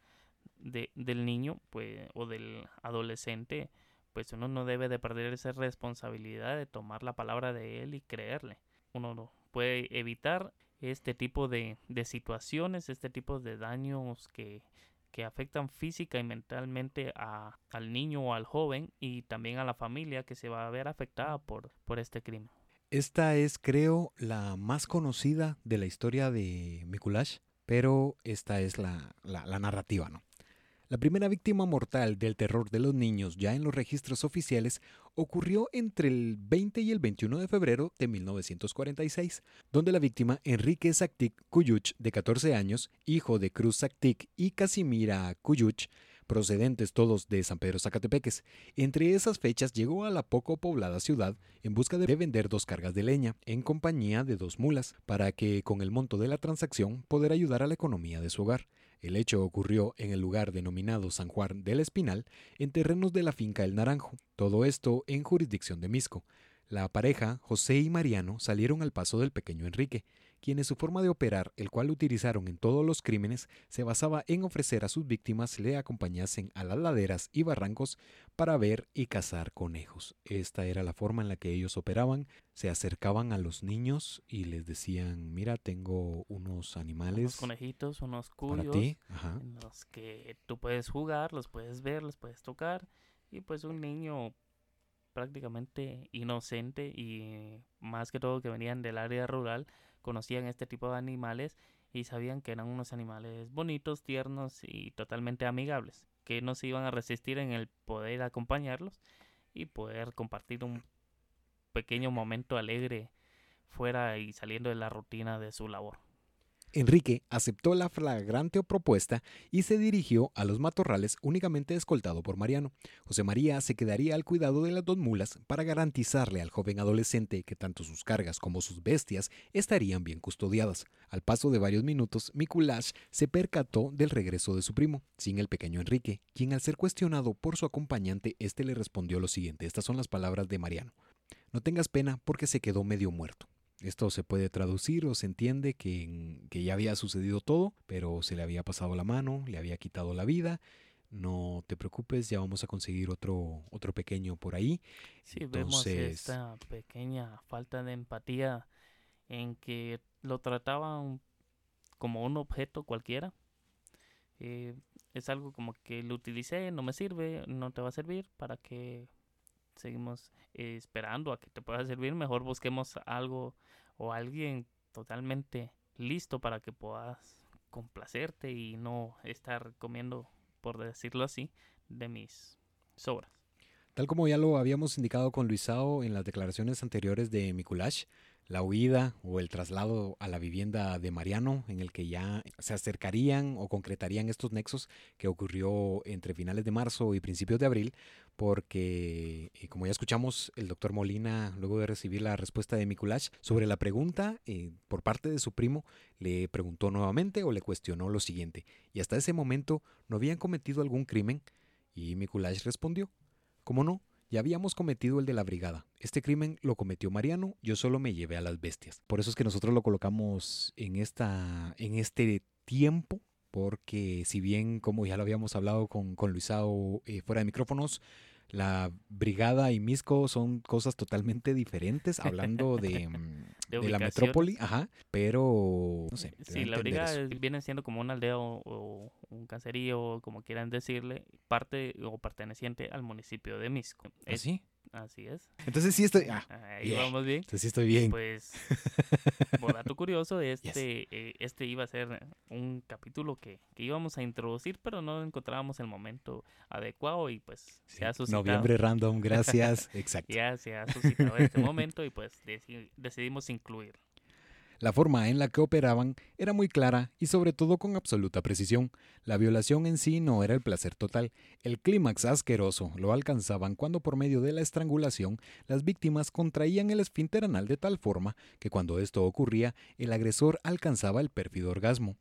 de, del niño pues, o del adolescente, pues uno no debe de perder esa responsabilidad de tomar la palabra de él y creerle. Uno no puede evitar este tipo de, de situaciones, este tipo de daños que, que afectan física y mentalmente a, al niño o al joven y también a la familia que se va a ver afectada por, por este crimen. Esta es, creo, la más conocida de la historia de Mikulash, pero esta es la, la, la narrativa, ¿no? La primera víctima mortal del terror de los niños ya en los registros oficiales ocurrió entre el 20 y el 21 de febrero de 1946, donde la víctima Enrique Saktik Kuyuch, de 14 años, hijo de Cruz Saktik y Casimira Kuyuch, procedentes todos de San Pedro Zacatepeques. Entre esas fechas llegó a la poco poblada ciudad en busca de vender dos cargas de leña, en compañía de dos mulas, para que con el monto de la transacción poder ayudar a la economía de su hogar. El hecho ocurrió en el lugar denominado San Juan del Espinal, en terrenos de la finca El Naranjo, todo esto en jurisdicción de Misco. La pareja, José y Mariano, salieron al paso del pequeño Enrique, quienes su forma de operar, el cual utilizaron en todos los crímenes, se basaba en ofrecer a sus víctimas le acompañasen a las laderas y barrancos para ver y cazar conejos. Esta era la forma en la que ellos operaban, se acercaban a los niños y les decían, mira, tengo unos animales. Unos conejitos, unos cuyos, para ti. en los que tú puedes jugar, los puedes ver, los puedes tocar, y pues un niño prácticamente inocente y más que todo que venían del área rural, conocían este tipo de animales y sabían que eran unos animales bonitos, tiernos y totalmente amigables, que no se iban a resistir en el poder acompañarlos y poder compartir un pequeño momento alegre fuera y saliendo de la rutina de su labor. Enrique aceptó la flagrante propuesta y se dirigió a los matorrales únicamente escoltado por Mariano. José María se quedaría al cuidado de las dos mulas para garantizarle al joven adolescente que tanto sus cargas como sus bestias estarían bien custodiadas. Al paso de varios minutos, Mikulash se percató del regreso de su primo, sin el pequeño Enrique, quien al ser cuestionado por su acompañante, este le respondió lo siguiente. Estas son las palabras de Mariano. No tengas pena porque se quedó medio muerto. Esto se puede traducir o se entiende que, que, ya había sucedido todo, pero se le había pasado la mano, le había quitado la vida. No te preocupes, ya vamos a conseguir otro, otro pequeño por ahí. Sí, vemos esta pequeña falta de empatía en que lo trataban como un objeto cualquiera. Eh, es algo como que lo utilicé, no me sirve, no te va a servir, para que seguimos eh, esperando a que te pueda servir, mejor busquemos algo o alguien totalmente listo para que puedas complacerte y no estar comiendo, por decirlo así, de mis sobras. Tal como ya lo habíamos indicado con Luisao en las declaraciones anteriores de Mikulash, la huida o el traslado a la vivienda de Mariano, en el que ya se acercarían o concretarían estos nexos que ocurrió entre finales de marzo y principios de abril, porque, eh, como ya escuchamos, el doctor Molina, luego de recibir la respuesta de Mikulash sobre la pregunta eh, por parte de su primo, le preguntó nuevamente o le cuestionó lo siguiente, y hasta ese momento no habían cometido algún crimen, y Mikulash respondió, ¿cómo no? Ya habíamos cometido el de la brigada. Este crimen lo cometió Mariano, yo solo me llevé a las bestias. Por eso es que nosotros lo colocamos en, esta, en este tiempo, porque si bien, como ya lo habíamos hablado con, con Luisao eh, fuera de micrófonos, la brigada y Misco son cosas totalmente diferentes, hablando de, mm, de, la metrópoli, ajá, pero no sé. Sí, la brigada viene siendo como una aldea o, un caserío, como quieran decirle, parte o perteneciente al municipio de Misco. ¿Ah, Así es. Entonces sí estoy. Ah, Ahí vamos bien. Entonces sí estoy bien. Pues, por dato curioso, este, eh, este iba a ser un capítulo que, que, íbamos a introducir, pero no encontrábamos el momento adecuado y pues se ha suscitado. Noviembre random, gracias. Exacto. Ya se ha suscitado este momento y pues decidimos incluirlo. La forma en la que operaban era muy clara y sobre todo con absoluta precisión. La violación en sí no era el placer total, el clímax asqueroso lo alcanzaban cuando por medio de la estrangulación las víctimas contraían el esfínter anal de tal forma que cuando esto ocurría el agresor alcanzaba el pérfido orgasmo.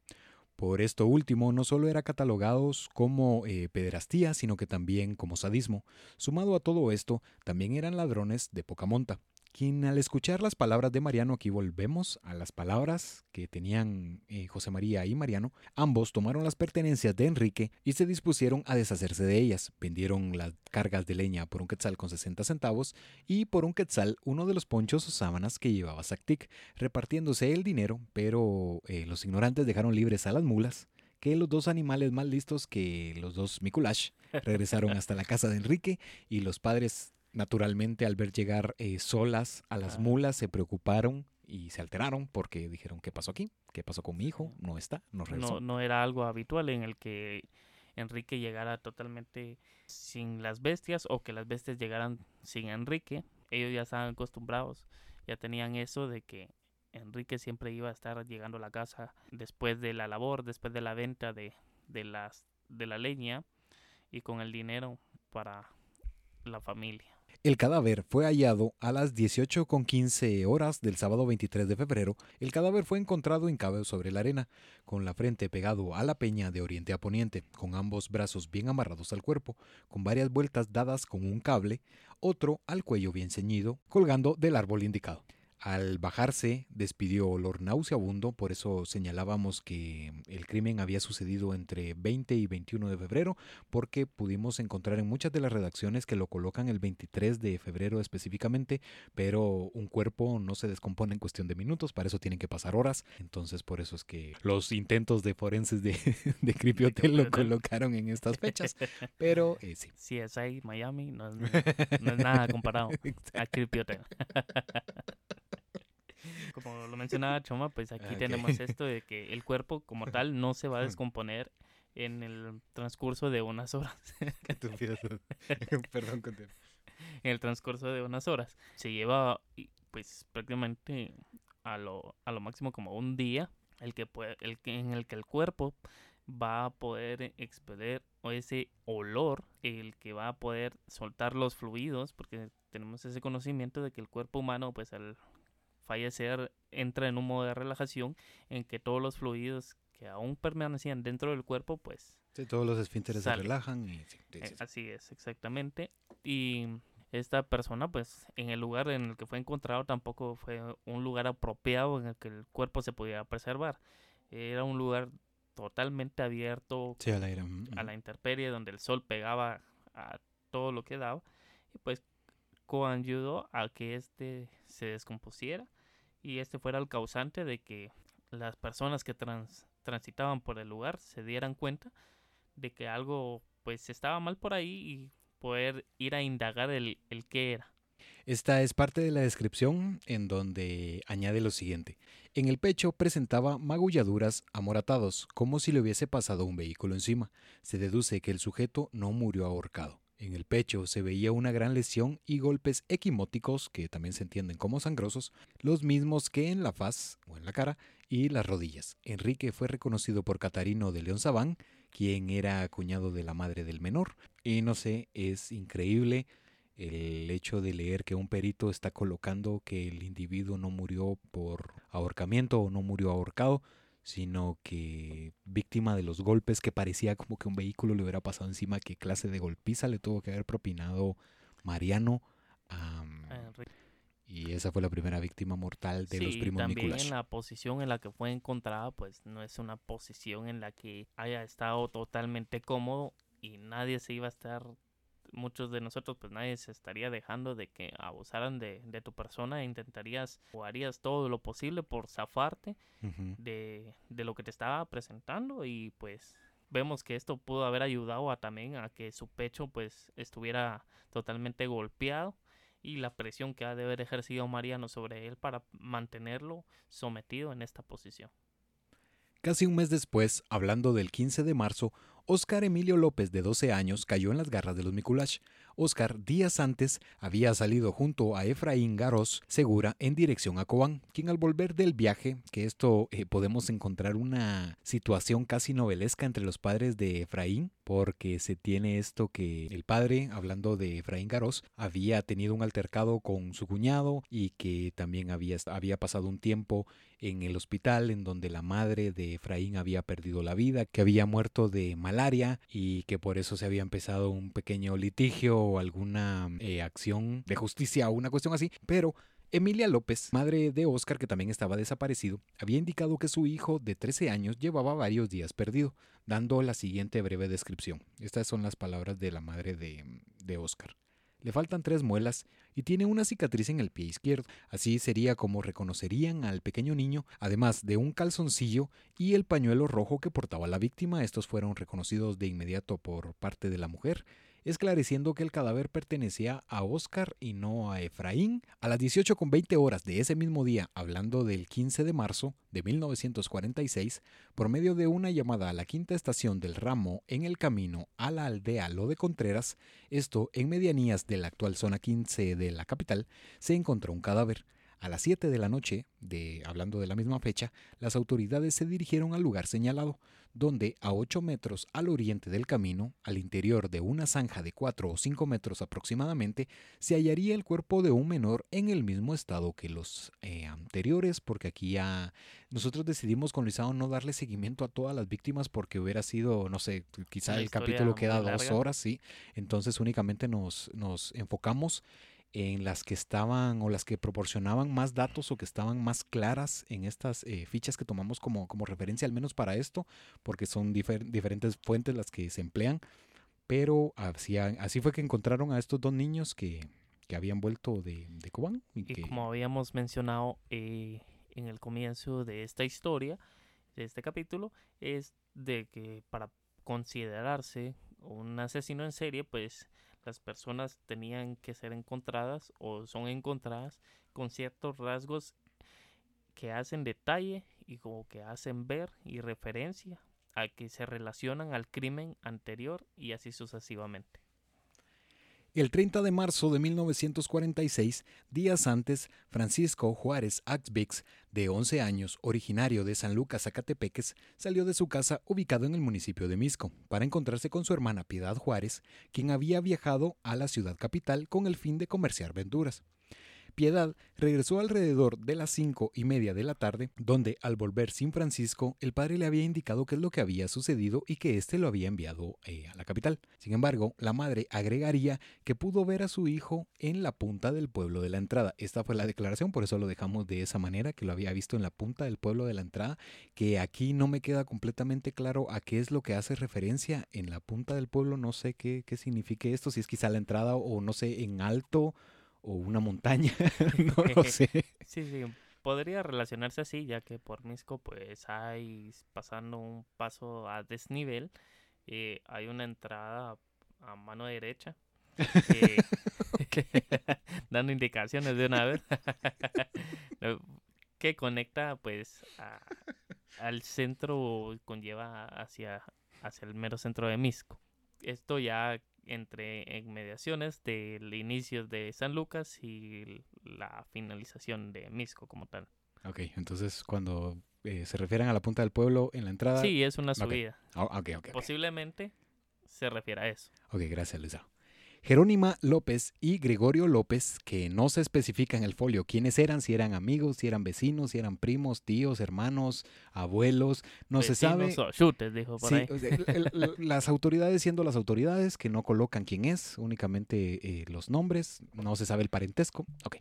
Por esto último no solo era catalogados como eh, pederastía, sino que también como sadismo. Sumado a todo esto, también eran ladrones de poca monta quien al escuchar las palabras de Mariano, aquí volvemos a las palabras que tenían eh, José María y Mariano, ambos tomaron las pertenencias de Enrique y se dispusieron a deshacerse de ellas. Vendieron las cargas de leña por un quetzal con 60 centavos y por un quetzal uno de los ponchos o sábanas que llevaba Zactic, repartiéndose el dinero, pero eh, los ignorantes dejaron libres a las mulas que los dos animales más listos que los dos Mikulash regresaron hasta la casa de Enrique y los padres Naturalmente, al ver llegar eh, solas a las mulas, se preocuparon y se alteraron porque dijeron, ¿qué pasó aquí? ¿Qué pasó con mi hijo? No está, no regresó. No, no era algo habitual en el que Enrique llegara totalmente sin las bestias o que las bestias llegaran sin Enrique. Ellos ya estaban acostumbrados, ya tenían eso de que Enrique siempre iba a estar llegando a la casa después de la labor, después de la venta de, de, las, de la leña y con el dinero para la familia. El cadáver fue hallado a las 18.15 horas del sábado 23 de febrero. El cadáver fue encontrado hincado sobre la arena, con la frente pegado a la peña de oriente a poniente, con ambos brazos bien amarrados al cuerpo, con varias vueltas dadas con un cable, otro al cuello bien ceñido, colgando del árbol indicado. Al bajarse, despidió olor nauseabundo, por eso señalábamos que el crimen había sucedido entre 20 y 21 de febrero, porque pudimos encontrar en muchas de las redacciones que lo colocan el 23 de febrero específicamente, pero un cuerpo no se descompone en cuestión de minutos, para eso tienen que pasar horas, entonces por eso es que los intentos de forenses de, de Creepy Hotel lo colocaron en estas fechas, pero eh, sí. Ahí, Miami, no es, no es nada comparado a Creepy Hotel. Lo mencionaba Choma, pues aquí tenemos esto de que el cuerpo como tal no se va a descomponer en el transcurso de unas horas. Perdón, En el transcurso de unas horas. Se lleva pues prácticamente a lo, a lo máximo como un día el que puede, el que, en el que el cuerpo va a poder expedir ese olor, el que va a poder soltar los fluidos, porque tenemos ese conocimiento de que el cuerpo humano, pues al fallecer entra en un modo de relajación en que todos los fluidos que aún permanecían dentro del cuerpo, pues... Sí, todos los esfínteres se relajan. Y, eh, Así es, exactamente. Y esta persona, pues, en el lugar en el que fue encontrado tampoco fue un lugar apropiado en el que el cuerpo se pudiera preservar. Era un lugar totalmente abierto al aire. a la intemperie, donde el sol pegaba a todo lo que daba. Y pues coayudó a que este se descompusiera y este fuera el causante de que las personas que transitaban por el lugar se dieran cuenta de que algo pues estaba mal por ahí y poder ir a indagar el, el qué era. Esta es parte de la descripción en donde añade lo siguiente. En el pecho presentaba magulladuras amoratados, como si le hubiese pasado un vehículo encima. Se deduce que el sujeto no murió ahorcado. En el pecho se veía una gran lesión y golpes equimóticos, que también se entienden como sangrosos, los mismos que en la faz o en la cara y las rodillas. Enrique fue reconocido por Catarino de León Sabán, quien era cuñado de la madre del menor. Y no sé, es increíble el hecho de leer que un perito está colocando que el individuo no murió por ahorcamiento o no murió ahorcado, sino que víctima de los golpes que parecía como que un vehículo le hubiera pasado encima, qué clase de golpiza le tuvo que haber propinado Mariano. y esa fue la primera víctima mortal de los primos también en la posición en la que fue encontrada, pues no es una posición en la que haya estado totalmente cómodo y nadie se iba a estar muchos de nosotros, pues nadie se estaría dejando de que abusaran de, tu persona e intentarías o harías todo lo posible por zafarte de, de lo que te estaba presentando y pues vemos que esto pudo haber ayudado a también a que su pecho pues estuviera totalmente golpeado y la presión que ha de haber ejercido Mariano sobre él para mantenerlo sometido en esta posición. Casi un mes después, hablando del 15 de marzo, Oscar Emilio López, de 12 años, cayó en las garras de los Mikulash. Oscar, días antes, había salido junto a Efraín Garros Segura en dirección a Cobán, quien al volver del viaje, que esto eh, podemos encontrar una situación casi novelesca entre los padres de Efraín, porque se tiene esto que el padre, hablando de Efraín Garros, había tenido un altercado con su cuñado y que también había, había pasado un tiempo en el hospital en donde la madre de Efraín había perdido la vida, que había muerto de y que por eso se había empezado un pequeño litigio o alguna eh, acción de justicia o una cuestión así, pero Emilia López, madre de Oscar, que también estaba desaparecido, había indicado que su hijo de 13 años llevaba varios días perdido, dando la siguiente breve descripción. Estas son las palabras de la madre de, de Oscar. Le faltan tres muelas y tiene una cicatriz en el pie izquierdo. Así sería como reconocerían al pequeño niño, además de un calzoncillo y el pañuelo rojo que portaba la víctima. Estos fueron reconocidos de inmediato por parte de la mujer esclareciendo que el cadáver pertenecía a Oscar y no a Efraín. A las 18.20 horas de ese mismo día, hablando del 15 de marzo de 1946, por medio de una llamada a la quinta estación del ramo en el camino a la aldea Lo de Contreras, esto en medianías de la actual zona 15 de la capital, se encontró un cadáver. A las 7 de la noche, de, hablando de la misma fecha, las autoridades se dirigieron al lugar señalado, donde a 8 metros al oriente del camino, al interior de una zanja de 4 o 5 metros aproximadamente, se hallaría el cuerpo de un menor en el mismo estado que los eh, anteriores, porque aquí ya nosotros decidimos con Luisao no darle seguimiento a todas las víctimas porque hubiera sido, no sé, quizá el capítulo queda dos horas, sí, entonces únicamente nos, nos enfocamos en las que estaban o las que proporcionaban más datos o que estaban más claras en estas eh, fichas que tomamos como, como referencia, al menos para esto, porque son diferentes fuentes las que se emplean. Pero así, así fue que encontraron a estos dos niños que, que habían vuelto de, de Cubán. Y, como habíamos mencionado eh, en el comienzo de esta historia, de este capítulo, es de que para considerarse un asesino en serie, pues las personas tenían que ser encontradas o son encontradas con ciertos rasgos que hacen detalle y como que hacen ver y referencia a que se relacionan al crimen anterior y así sucesivamente. El 30 de marzo de 1946, días antes, Francisco Juárez Axbix, de 11 años, originario de San Lucas, Zacatepeques, salió de su casa ubicado en el municipio de Misco para encontrarse con su hermana Piedad Juárez, quien había viajado a la ciudad capital con el fin de comerciar venturas. Piedad regresó alrededor de las cinco y media de la tarde, donde al volver sin Francisco, el padre le había indicado qué es lo que había sucedido y que éste lo había enviado eh, a la capital. Sin embargo, la madre agregaría que pudo ver a su hijo en la punta del pueblo de la entrada. Esta fue la declaración, por eso lo dejamos de esa manera, que lo había visto en la punta del pueblo de la entrada, que aquí no me queda completamente claro a qué es lo que hace referencia en la punta del pueblo, no sé qué, qué signifique esto, si es quizá la entrada o no sé, en alto o una montaña, no lo sé. Sí, sí, podría relacionarse así, ya que por Misco pues hay pasando un paso a desnivel, eh, hay una entrada a mano derecha, eh, dando indicaciones de una vez, que conecta pues al centro, conlleva hacia, hacia el mero centro de Misco. Esto ya entre inmediaciones del inicio de San Lucas y la finalización de Misco como tal. Ok, entonces cuando eh, se refieren a la punta del pueblo en la entrada... Sí, es una subida. Okay. Posiblemente se refiere a eso. Ok, gracias Luisa. Jerónima López y Gregorio López, que no se especifica en el folio quiénes eran, si eran amigos, si eran vecinos, si eran primos, tíos, hermanos, abuelos, no se sabe. dijo por ahí. las autoridades siendo las autoridades que no colocan quién es, únicamente eh, los nombres, no se sabe el parentesco. Ok.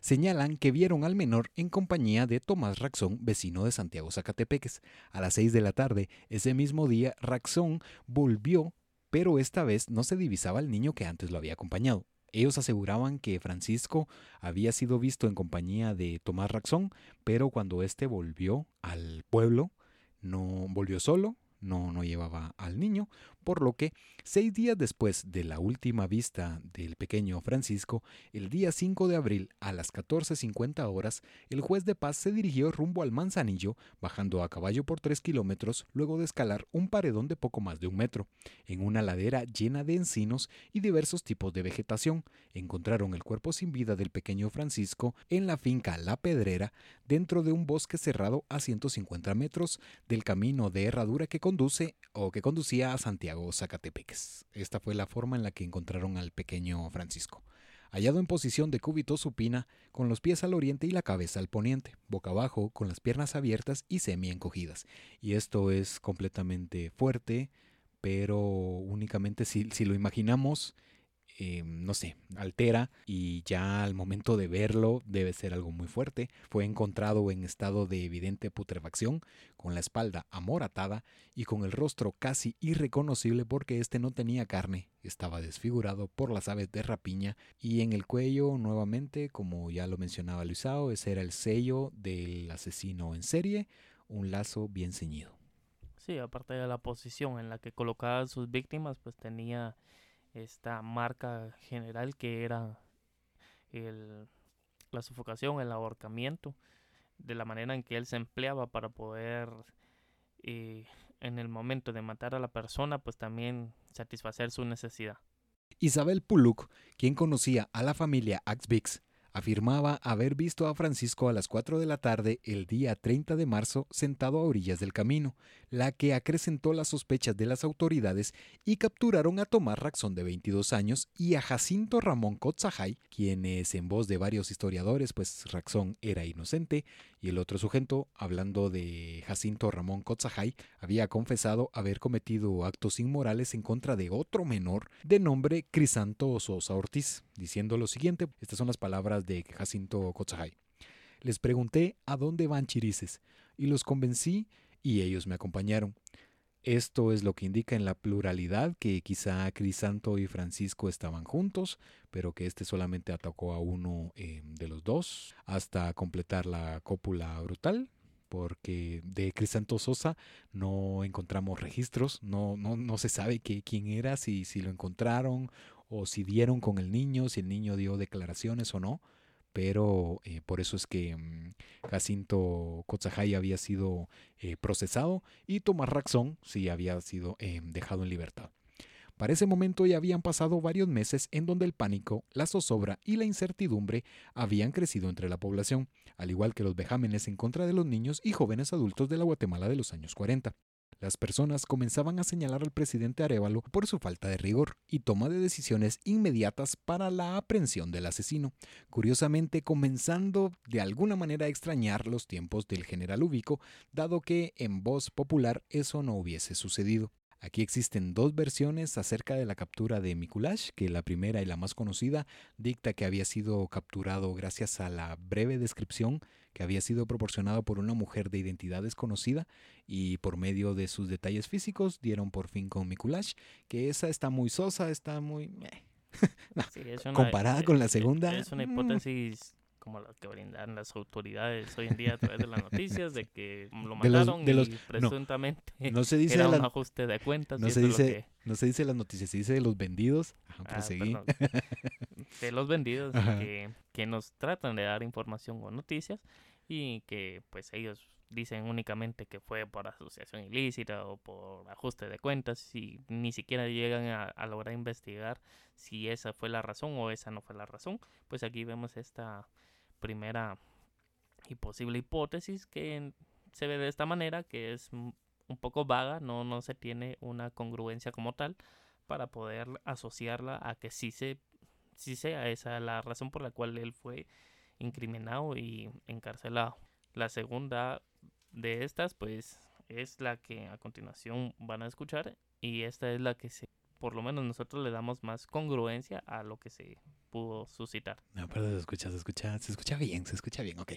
Señalan que vieron al menor en compañía de Tomás Raxón, vecino de Santiago Zacatepeques. A las seis de la tarde, ese mismo día, Raxón volvió pero esta vez no se divisaba el niño que antes lo había acompañado. Ellos aseguraban que Francisco había sido visto en compañía de Tomás Raxón, pero cuando éste volvió al pueblo, no volvió solo, no, no llevaba al niño, por lo que seis días después de la última vista del pequeño Francisco, el día 5 de abril a las 14.50 horas, el juez de paz se dirigió rumbo al Manzanillo, bajando a caballo por tres kilómetros luego de escalar un paredón de poco más de un metro. En una ladera llena de encinos y diversos tipos de vegetación, encontraron el cuerpo sin vida del pequeño Francisco en la finca La Pedrera, dentro de un bosque cerrado a 150 metros del camino de herradura que conduce o que conducía a Santiago Zacatepeques. Esta fue la forma en la que encontraron al pequeño Francisco. Hallado en posición de cúbito supina, con los pies al oriente y la cabeza al poniente, boca abajo, con las piernas abiertas y semi encogidas. Y esto es completamente fuerte, pero únicamente si, si lo imaginamos eh, no sé, altera y ya al momento de verlo debe ser algo muy fuerte. Fue encontrado en estado de evidente putrefacción, con la espalda amoratada y con el rostro casi irreconocible porque este no tenía carne, estaba desfigurado por las aves de rapiña y en el cuello nuevamente, como ya lo mencionaba Luisao, ese era el sello del asesino en serie, un lazo bien ceñido. Sí, aparte de la posición en la que colocaba sus víctimas, pues tenía esta marca general que era el, la sufocación, el ahorcamiento, de la manera en que él se empleaba para poder, eh, en el momento de matar a la persona, pues también satisfacer su necesidad. Isabel Puluk, quien conocía a la familia Axbix, afirmaba haber visto a Francisco a las 4 de la tarde el día 30 de marzo sentado a orillas del camino, la que acrecentó las sospechas de las autoridades y capturaron a Tomás Raxón de 22 años y a Jacinto Ramón Cotzajay, quienes en voz de varios historiadores, pues Raxón era inocente y el otro sujeto, hablando de Jacinto Ramón Cotzajay, había confesado haber cometido actos inmorales en contra de otro menor de nombre Crisanto Sosa Ortiz, diciendo lo siguiente, estas son las palabras de Jacinto Cotzajay. Les pregunté a dónde van chirices y los convencí y ellos me acompañaron. Esto es lo que indica en la pluralidad que quizá Crisanto y Francisco estaban juntos, pero que este solamente atacó a uno eh, de los dos hasta completar la cópula brutal, porque de Crisanto Sosa no encontramos registros, no, no, no se sabe quién era, si, si lo encontraron o si dieron con el niño, si el niño dio declaraciones o no pero eh, por eso es que mm, Jacinto Cotzajay había sido eh, procesado y Tomás Raxón sí había sido eh, dejado en libertad. Para ese momento ya habían pasado varios meses en donde el pánico, la zozobra y la incertidumbre habían crecido entre la población, al igual que los vejámenes en contra de los niños y jóvenes adultos de la Guatemala de los años 40. Las personas comenzaban a señalar al presidente Arevalo por su falta de rigor y toma de decisiones inmediatas para la aprehensión del asesino, curiosamente comenzando de alguna manera a extrañar los tiempos del general Ubico, dado que en voz popular eso no hubiese sucedido. Aquí existen dos versiones acerca de la captura de Mikulash, que la primera y la más conocida dicta que había sido capturado gracias a la breve descripción que había sido proporcionado por una mujer de identidad desconocida y por medio de sus detalles físicos dieron por fin con Mikulash, que esa está muy sosa, está muy... comparada con la segunda. Es una mm. hipótesis como la que brindan las autoridades hoy en día a través de las noticias de que lo mataron y presuntamente no, se dice era un ajuste de cuentas. No se dice, no se dice las noticias, se dice de los vendidos. ah, de los vendidos que, que nos tratan de dar información o noticias y que pues ellos dicen únicamente que fue por asociación ilícita o por ajuste de cuentas y ni siquiera llegan a, a, lograr investigar si esa fue la razón o esa no fue la razón, pues aquí vemos esta primera y posible hipótesis que se ve de esta manera, que es un poco vaga, no, no se tiene una congruencia como tal para poder asociarla a que sí, se, sí sea esa la razón por la cual él fue incriminado y encarcelado. La segunda de estas pues es la que a continuación van a escuchar y esta es la que se por lo menos nosotros le damos más congruencia a lo que se pudo suscitar. No, pero se escucha, se escucha, se escucha bien, se escucha bien, ok.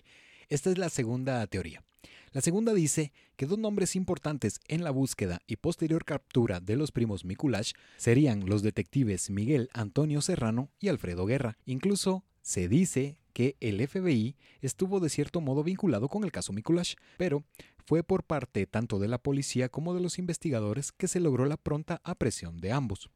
Esta es la segunda teoría. La segunda dice que dos nombres importantes en la búsqueda y posterior captura de los primos Mikulash serían los detectives Miguel Antonio Serrano y Alfredo Guerra. Incluso se dice que el FBI estuvo de cierto modo vinculado con el caso Mikulash, pero fue por parte tanto de la policía como de los investigadores que se logró la pronta apresión de ambos.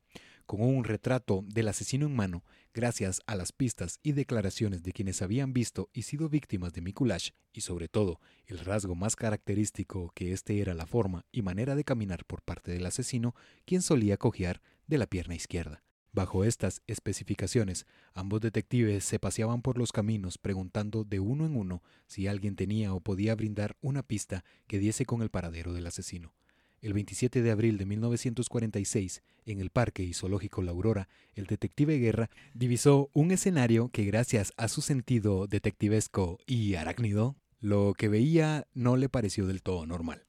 Con un retrato del asesino en mano, gracias a las pistas y declaraciones de quienes habían visto y sido víctimas de Mikulash, y sobre todo el rasgo más característico que este era la forma y manera de caminar por parte del asesino, quien solía cojear de la pierna izquierda. Bajo estas especificaciones, ambos detectives se paseaban por los caminos preguntando de uno en uno si alguien tenía o podía brindar una pista que diese con el paradero del asesino. El 27 de abril de 1946, en el Parque y Zoológico La Aurora, el detective Guerra divisó un escenario que gracias a su sentido detectivesco y arácnido, lo que veía no le pareció del todo normal.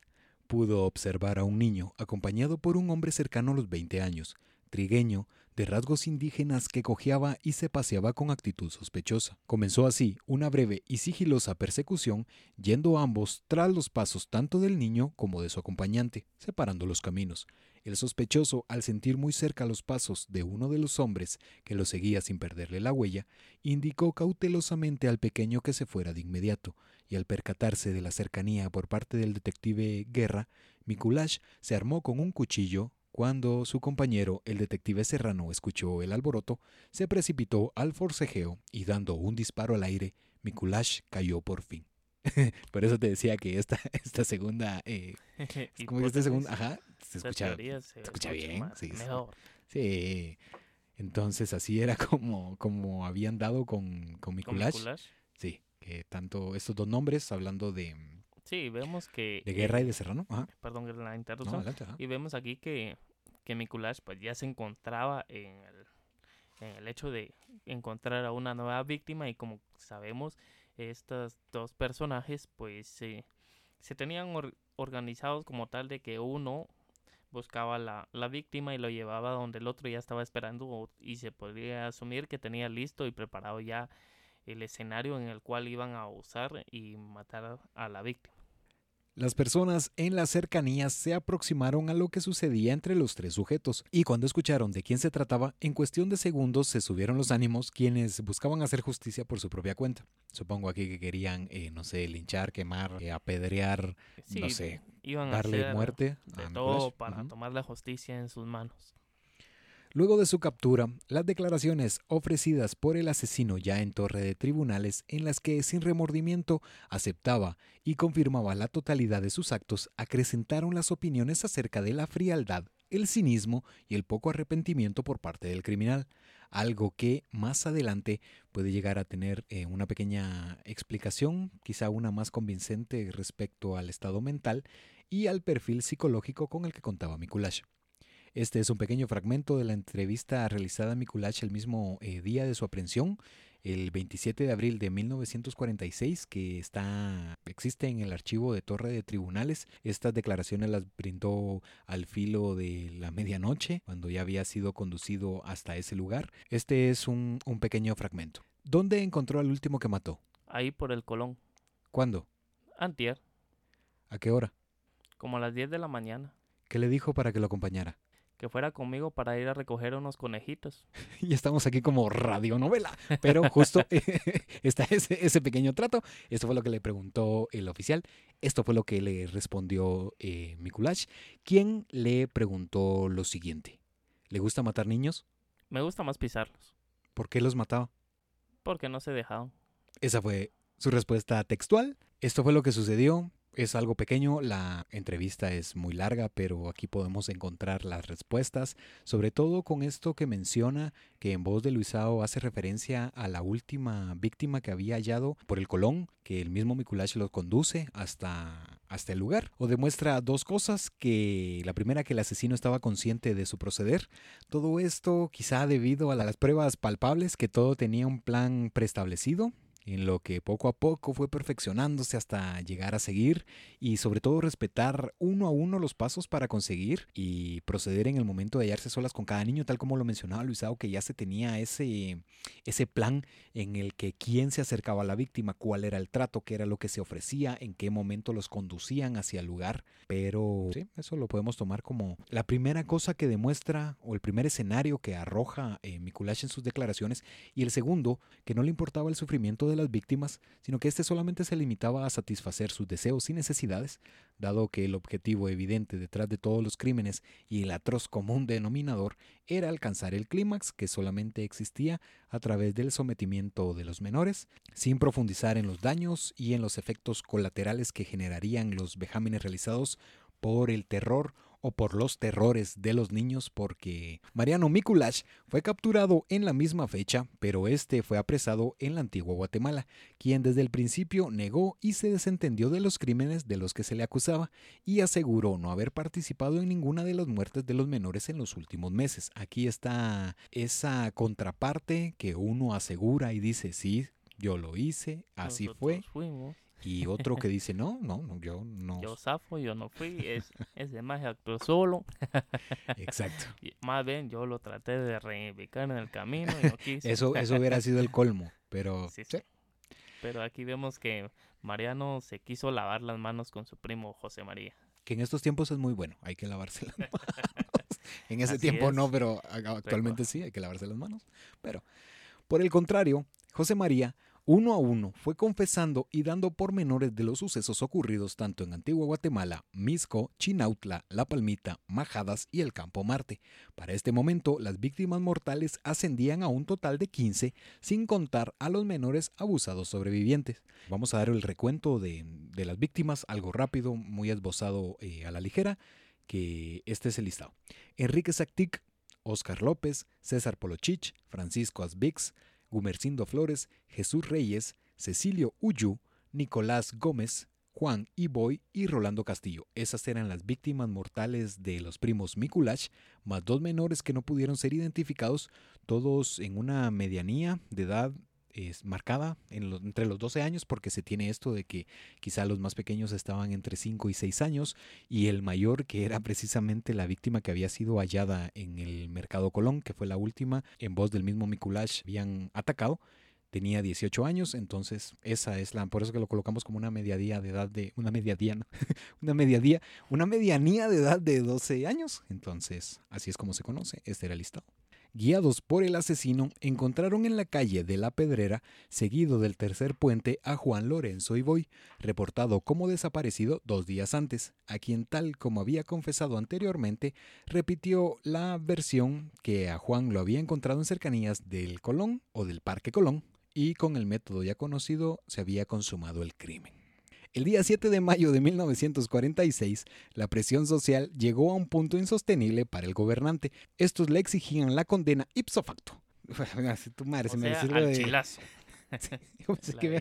Pudo observar a un niño acompañado por un hombre cercano a los 20 años, trigueño, de rasgos indígenas que cojeaba y se paseaba con actitud sospechosa. Comenzó así una breve y sigilosa persecución, yendo ambos tras los pasos tanto del niño como de su acompañante, separando los caminos. El sospechoso, al sentir muy cerca los pasos de uno de los hombres que lo seguía sin perderle la huella, indicó cautelosamente al pequeño que se fuera de inmediato, y al percatarse de la cercanía por parte del detective Guerra, Mikulash se armó con un cuchillo, cuando su compañero, el detective Serrano, escuchó el alboroto, se precipitó al forcejeo y dando un disparo al aire, Mikulash cayó por fin. por eso te decía que esta, esta segunda... Eh, como que esta segunda... Ajá, se escucha, se escucha bien. Sí, sí, Entonces así era como, como habían dado con, con Mikulash. Sí, que tanto estos dos nombres, hablando de Sí, vemos que... De Guerra y de Serrano. Perdón la interrupción. y vemos aquí que, que Mikulash pues ya se encontraba en el, en el hecho de encontrar a una nueva víctima y como sabemos estos dos personajes pues se tenían organizados como tal de que uno buscaba la, la víctima y lo llevaba donde el otro ya estaba esperando y se podría asumir que tenía listo y preparado ya el escenario en el cual iban a usar y matar a la víctima. Las personas en las cercanías se aproximaron a lo que sucedía entre los tres sujetos, y cuando escucharon de quién se trataba, en cuestión de segundos se subieron los ánimos quienes buscaban hacer justicia por su propia cuenta. Supongo aquí que querían, eh, no sé, linchar, quemar, eh, apedrear, no sé, darle muerte. De todo para tomar la justicia en sus manos. Luego de su captura, las declaraciones ofrecidas por el asesino ya en torre de tribunales en las que sin remordimiento aceptaba y confirmaba la totalidad de sus actos acrecentaron las opiniones acerca de la frialdad, el cinismo y el poco arrepentimiento por parte del criminal, algo que más adelante puede llegar a tener eh, una pequeña explicación, quizá una más convincente respecto al estado mental y al perfil psicológico con el que contaba Mikulash. Este es un pequeño fragmento de la entrevista realizada a Mikulash el mismo eh, día de su aprehensión, el 27 de abril de 1946, que está existe en el archivo de Torre de Tribunales. Estas declaraciones las brindó al filo de la medianoche, cuando ya había sido conducido hasta ese lugar. Este es un, un pequeño fragmento. ¿Dónde encontró al último que mató? Ahí por el Colón. ¿Cuándo? Antier. ¿A qué hora? Como a las 10 de la mañana. ¿Qué le dijo para que lo acompañara? Que fuera conmigo para ir a recoger unos conejitos. y estamos aquí como radionovela, pero justo está ese, ese, pequeño trato. Esto fue lo que le preguntó el oficial. Esto fue lo que le respondió eh, Mikulash, quien le preguntó lo siguiente. ¿Le gusta matar niños? Me gusta más pisarlos. ¿Por qué los mataba? Porque no se dejaban. Esa fue su respuesta textual. Esto fue lo que sucedió es algo pequeño, la entrevista es muy larga, pero aquí podemos encontrar las respuestas, sobre todo con esto que menciona que en voz de Luisao hace referencia a la última víctima que había hallado por el Colón, que el mismo Mikulash lo conduce hasta, hasta el lugar, o demuestra dos cosas, que la primera que el asesino estaba consciente de su proceder, todo esto quizá debido a las pruebas palpables que todo tenía un plan preestablecido, en lo que poco a poco fue perfeccionándose hasta llegar a seguir y sobre todo respetar uno a uno los pasos para conseguir y proceder en el momento de hallarse solas con cada niño, tal como lo mencionaba Luisao, que ya se tenía ese, ese plan en el que quién se acercaba a la víctima, cuál era el trato, qué era lo que se ofrecía, en qué momento los conducían hacia el lugar, pero sí, eso lo podemos tomar como la primera cosa que demuestra o el primer escenario que arroja eh, Mikulash en sus declaraciones y el segundo, que no le importaba el sufrimiento las víctimas, sino que éste solamente se limitaba a satisfacer sus deseos y necesidades, dado que el objetivo evidente detrás de todos los crímenes y el atroz común denominador era alcanzar el clímax que solamente existía a través del sometimiento de los menores, sin profundizar en los daños y en los efectos colaterales que generarían los vejámenes realizados por el terror o por los terrores de los niños porque Mariano Mikulash fue capturado en la misma fecha, pero este fue apresado en la antigua Guatemala, quien desde el principio negó y se desentendió de los crímenes de los que se le acusaba y aseguró no haber participado en ninguna de las muertes de los menores en los últimos meses. Aquí está esa contraparte que uno asegura y dice, sí, yo lo hice, así fue. y otro que dice, no, no, no yo no. Yo zafo, yo no fui, es, ese maje actuó solo. Exacto. Y más bien, yo lo traté de reivindicar en el camino y no quise. Eso, eso hubiera sido el colmo, pero Sí, sí. sí. Pero aquí vemos que Mariano se quiso lavar las manos con su primo José María. que en estos tiempos es muy bueno, hay que lavarse las manos. en ese Así tiempo es. no, pero actualmente sí, hay que lavarse las manos. Pero, por el contrario, José María, uno a uno, fue confesando y dando pormenores de los sucesos ocurridos tanto en Antigua Guatemala, Misco, Chinautla, La Palmita, Majadas y el Campo Marte. Para este momento, las víctimas mortales ascendían a un total de 15, sin contar a los menores abusados sobrevivientes. Vamos a dar el recuento de, las víctimas, algo rápido, muy esbozado eh, a la ligera, que este es el listado. Enrique Sactic, Oscar López, César Polochich, Francisco Asbix, Gumercindo Flores, Jesús Reyes, Cecilio Uyu, Nicolás Gómez, Juan Iboy y Rolando Castillo. Esas eran las víctimas mortales de los primos Mikulash, más dos menores que no pudieron ser identificados, todos en una medianía de edad es marcada entre los 12 años porque se tiene esto de que quizá los más pequeños estaban entre 5 y 6 años y el mayor que era precisamente la víctima que había sido hallada en el mercado Colón que fue la última en voz del mismo Mikulash habían atacado tenía 18 años entonces esa es la por eso que lo colocamos como una mediadía de edad de una mediadía ¿no? una mediadía una medianía de edad de 12 años entonces así es como se conoce este era el listado Guiados por el asesino, encontraron en la calle de La Pedrera, seguido del tercer puente, a Juan Lorenzo Iboy, reportado como desaparecido dos días antes, a quien tal como había confesado anteriormente, repitió la versión que a Juan lo había encontrado en cercanías del Colón o del Parque Colón, y con el método ya conocido se había consumado el crimen. El día 7 de mayo de 1946, la presión social llegó a un punto insostenible para el gobernante. Estos le exigían la condena ipso facto. tu madre, O se me sea, decía al de- chilazo. Yo pensé que, me,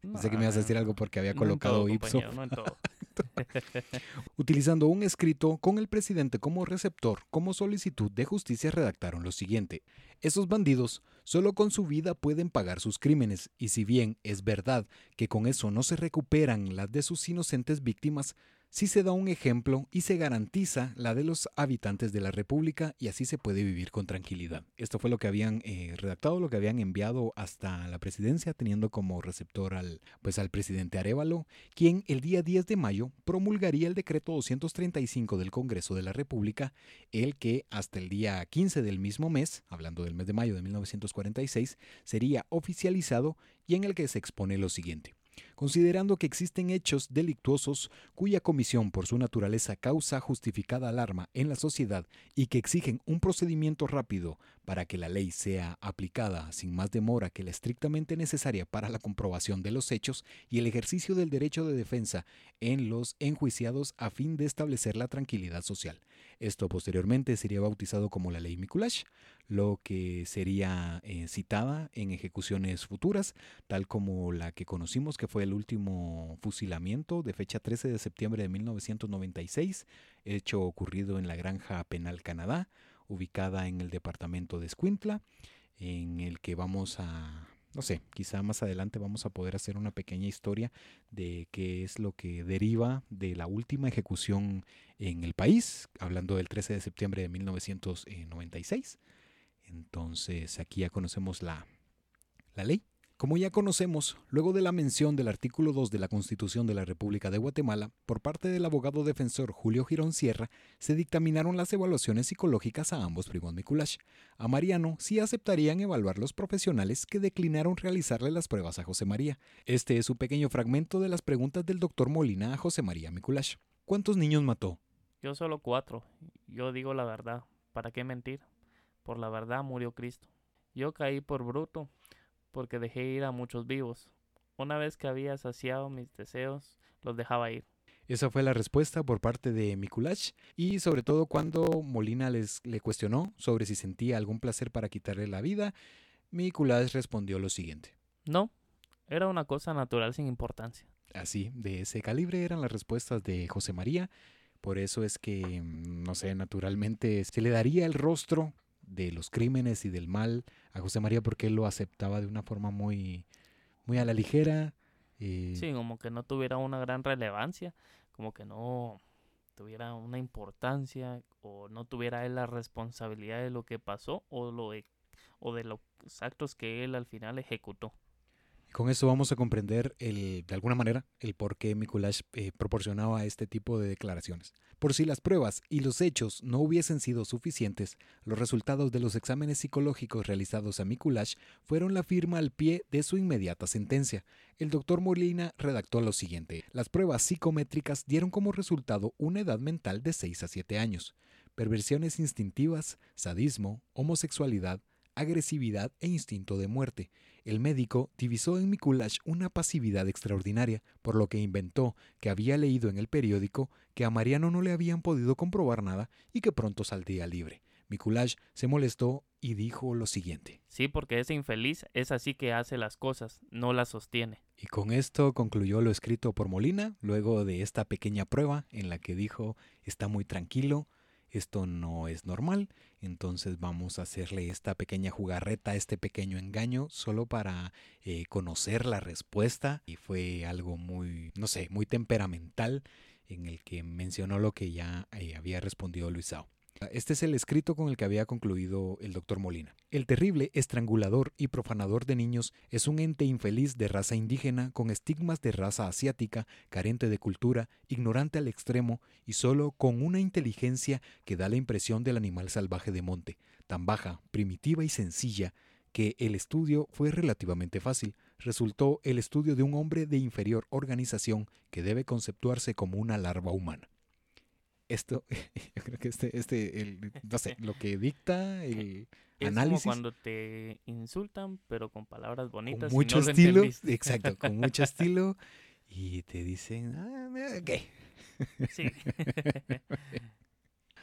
pensé que me ibas a decir algo porque había No en colocado todo, ipso compañero, no en todo. Utilizando un escrito con el presidente como receptor, como solicitud de justicia redactaron lo siguiente. Esos bandidos solo con su vida pueden pagar sus crímenes, y si bien es verdad que con eso no se recuperan las de sus inocentes víctimas, sí se da un ejemplo y se garantiza la de los habitantes de la República y así se puede vivir con tranquilidad. Esto fue lo que habían eh, redactado, lo que habían enviado hasta la presidencia, teniendo como receptor al, pues, al presidente Arevalo, quien el día 10 de mayo promulgaría el decreto 235 del Congreso de la República, el que hasta el día 15 del mismo mes, hablando del mes de mayo de 1946, sería oficializado y en el que se expone lo siguiente. Considerando que existen hechos delictuosos cuya comisión por su naturaleza causa justificada alarma en la sociedad y que exigen un procedimiento rápido para que la ley sea aplicada sin más demora que la estrictamente necesaria para la comprobación de los hechos y el ejercicio del derecho de defensa en los enjuiciados a fin de establecer la tranquilidad social. Esto posteriormente sería bautizado como la ley Mikulash, lo que sería eh, citada en ejecuciones futuras, tal como la que conocimos que fue el último fusilamiento de fecha 13 de septiembre de 1996, hecho ocurrido en la Granja Penal Canadá, ubicada en el departamento de Escuintla, en el que vamos a, no sé, quizá más adelante vamos a poder hacer una pequeña historia de qué es lo que deriva de la última ejecución en el país, hablando del 13 de septiembre de 1996. Entonces aquí ya conocemos la, la ley. Como ya conocemos, luego de la mención del artículo 2 de la Constitución de la República de Guatemala, por parte del abogado defensor Julio Girón Sierra, se dictaminaron las evaluaciones psicológicas a ambos primos Mikulash. A Mariano sí aceptarían evaluar los profesionales que declinaron realizarle las pruebas a José María. Este es un pequeño fragmento de las preguntas del doctor Molina a José María Mikulash. ¿Cuántos niños mató? Yo solo cuatro. Yo digo la verdad. ¿Para qué mentir? Por la verdad murió Cristo. Yo caí por bruto, porque dejé ir a muchos vivos. Una vez que había saciado mis deseos, los dejaba ir. Esa fue la respuesta por parte de Mikulash y sobre todo cuando Molina les, le cuestionó sobre si sentía algún placer para quitarle la vida, Mikulash respondió lo siguiente. No, era una cosa natural sin importancia. Así, de ese calibre eran las respuestas de José María, por eso es que, mm, no sé, naturalmente se le daría el rostro de los crímenes y del mal a José María porque él lo aceptaba de una forma muy, muy a la ligera, Eh, Sí, como que no tuviera una gran relevancia, como que no tuviera una importancia o no tuviera él la responsabilidad de lo que pasó o lo de, o de los actos que él al final ejecutó. Con esto vamos a comprender el, de alguna manera el por qué Mikulash eh, proporcionaba este tipo de declaraciones. Por si las pruebas y los hechos no hubiesen sido suficientes, los resultados de los exámenes psicológicos realizados a Mikulash fueron la firma al pie de su inmediata sentencia. El doctor Molina redactó lo siguiente. Las pruebas psicométricas dieron como resultado una edad mental de 6 a 7 años, perversiones instintivas, sadismo, homosexualidad, agresividad e instinto de muerte. El médico divisó en Mikulash una pasividad extraordinaria, por lo que inventó que había leído en el periódico que a Mariano no le habían podido comprobar nada y que pronto saldría libre. Mikulash se molestó y dijo lo siguiente. Sí, porque ese infeliz es así que hace las cosas, no las sostiene. Y con esto concluyó lo escrito por Molina, luego de esta pequeña prueba en la que dijo está muy tranquilo, esto no es normal, entonces vamos a hacerle esta pequeña jugarreta, este pequeño engaño, solo para eh, conocer la respuesta. Y fue algo muy, no sé, muy temperamental en el que mencionó lo que ya eh, había respondido Luisao. Este es el escrito con el que había concluido el doctor Molina. El terrible estrangulador y profanador de niños es un ente infeliz de raza indígena con estigmas de raza asiática, carente de cultura, ignorante al extremo y solo con una inteligencia que da la impresión del animal salvaje de monte, tan baja, primitiva y sencilla que el estudio fue relativamente fácil. Resultó el estudio de un hombre de inferior organización que debe conceptuarse como una larva humana esto, yo creo que este, este, el, no sé, lo que dicta el Es análisis. como cuando te insultan, pero con palabras bonitas. con y mucho no estilo, exacto, con mucho estilo, y te dicen, ah, ok. Sí.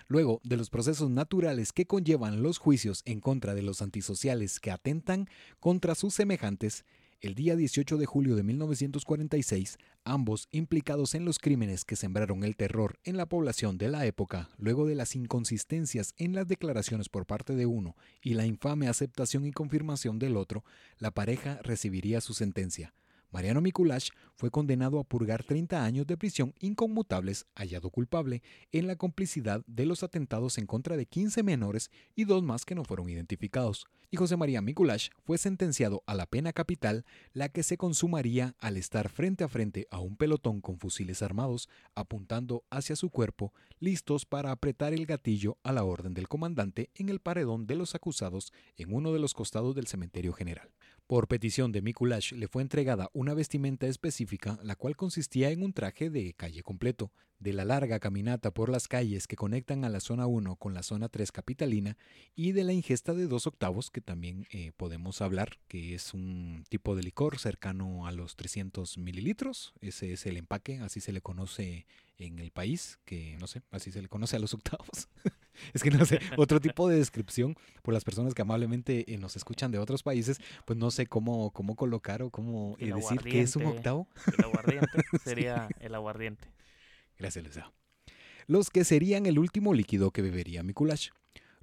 Luego de los procesos naturales que conllevan los juicios en contra de los antisociales que atentan contra sus semejantes, el día 18 de julio de 1946, ambos implicados en los crímenes que sembraron el terror en la población de la época, luego de las inconsistencias en las declaraciones por parte de uno y la infame aceptación y confirmación del otro, la pareja recibiría su sentencia. Mariano Mikulash fue condenado a purgar 30 años de prisión inconmutables, hallado culpable, en la complicidad de los atentados en contra de 15 menores y dos más que no fueron identificados. Y José María Mikulash fue sentenciado a la pena capital, la que se consumaría al estar frente a frente a un pelotón con fusiles armados, apuntando hacia su cuerpo, listos para apretar el gatillo a la orden del comandante en el paredón de los acusados en uno de los costados del cementerio general. Por petición de Mikulash le fue entregada una vestimenta específica, la cual consistía en un traje de calle completo. De la larga caminata por las calles que conectan a la zona 1 con la zona 3 capitalina y de la ingesta de dos octavos, que también eh, podemos hablar, que es un tipo de licor cercano a los 300 mililitros. Ese es el empaque, así se le conoce en el país, que no sé, así se le conoce a los octavos. es que no sé, otro tipo de descripción por las personas que amablemente eh, nos escuchan de otros países, pues no sé cómo, cómo colocar o cómo eh, decir que es un octavo. El aguardiente sería el aguardiente. Gracias, Luisa. Los que serían el último líquido que bebería Mikulash.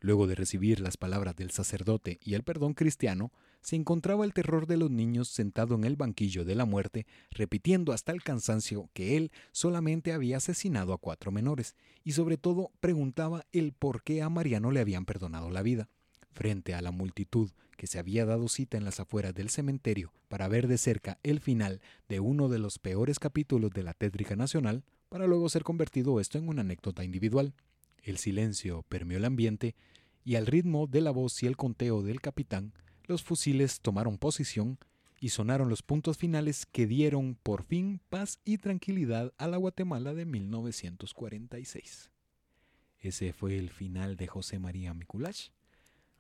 Luego de recibir las palabras del sacerdote y el perdón cristiano, se encontraba el terror de los niños sentado en el banquillo de la muerte, repitiendo hasta el cansancio que él solamente había asesinado a cuatro menores, y sobre todo preguntaba el por qué a Mariano le habían perdonado la vida. Frente a la multitud que se había dado cita en las afueras del cementerio para ver de cerca el final de uno de los peores capítulos de la tétrica nacional, para luego ser convertido esto en una anécdota individual. El silencio permeó el ambiente y al ritmo de la voz y el conteo del capitán, los fusiles tomaron posición y sonaron los puntos finales que dieron por fin paz y tranquilidad a la Guatemala de 1946. Ese fue el final de José María Mikulash.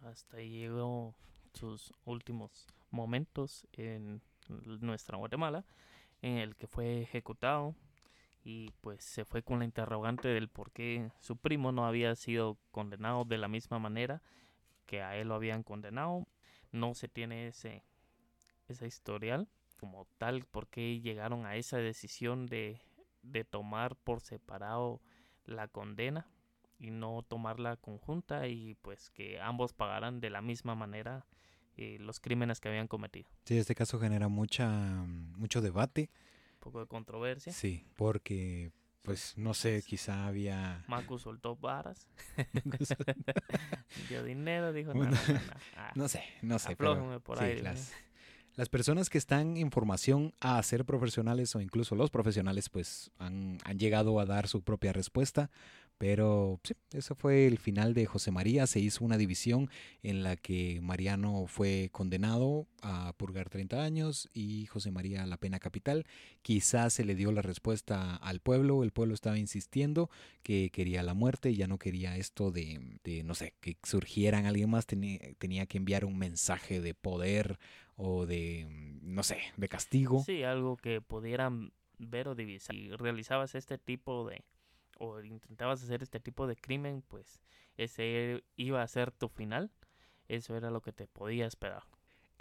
Hasta ahí llegó sus últimos momentos en nuestra Guatemala, en el que fue ejecutado y pues se fue con la interrogante del por qué su primo no había sido condenado de la misma manera que a él lo habían condenado. No se tiene ese, esa historial como tal, por qué llegaron a esa decisión de, de tomar por separado la condena y no tomarla conjunta y pues que ambos pagaran de la misma manera eh, los crímenes que habían cometido. Sí, este caso genera mucha, mucho debate. Poco de controversia. Sí, porque, pues, no sé, quizá había... Marcus soltó varas. Dio dinero, dijo, no, no. Ah, No sé, no sé. pero por sí, ahí. las, las personas que están en formación a ser profesionales o incluso los profesionales, pues han, han llegado a dar su propia respuesta. Pero sí, eso fue el final de José María. Se hizo una división en la que Mariano fue condenado a purgar 30 años y José María la pena capital. Quizás se le dio la respuesta al pueblo. El pueblo estaba insistiendo que quería la muerte y ya no quería esto de, de, no sé, que surgieran alguien más. Tenía, tenía que enviar un mensaje de poder o de, no sé, de castigo. Sí, algo que pudieran ver o divisar. Si realizabas este tipo de, o intentabas hacer este tipo de crimen, pues ese iba a ser tu final. Eso era lo que te podía esperar.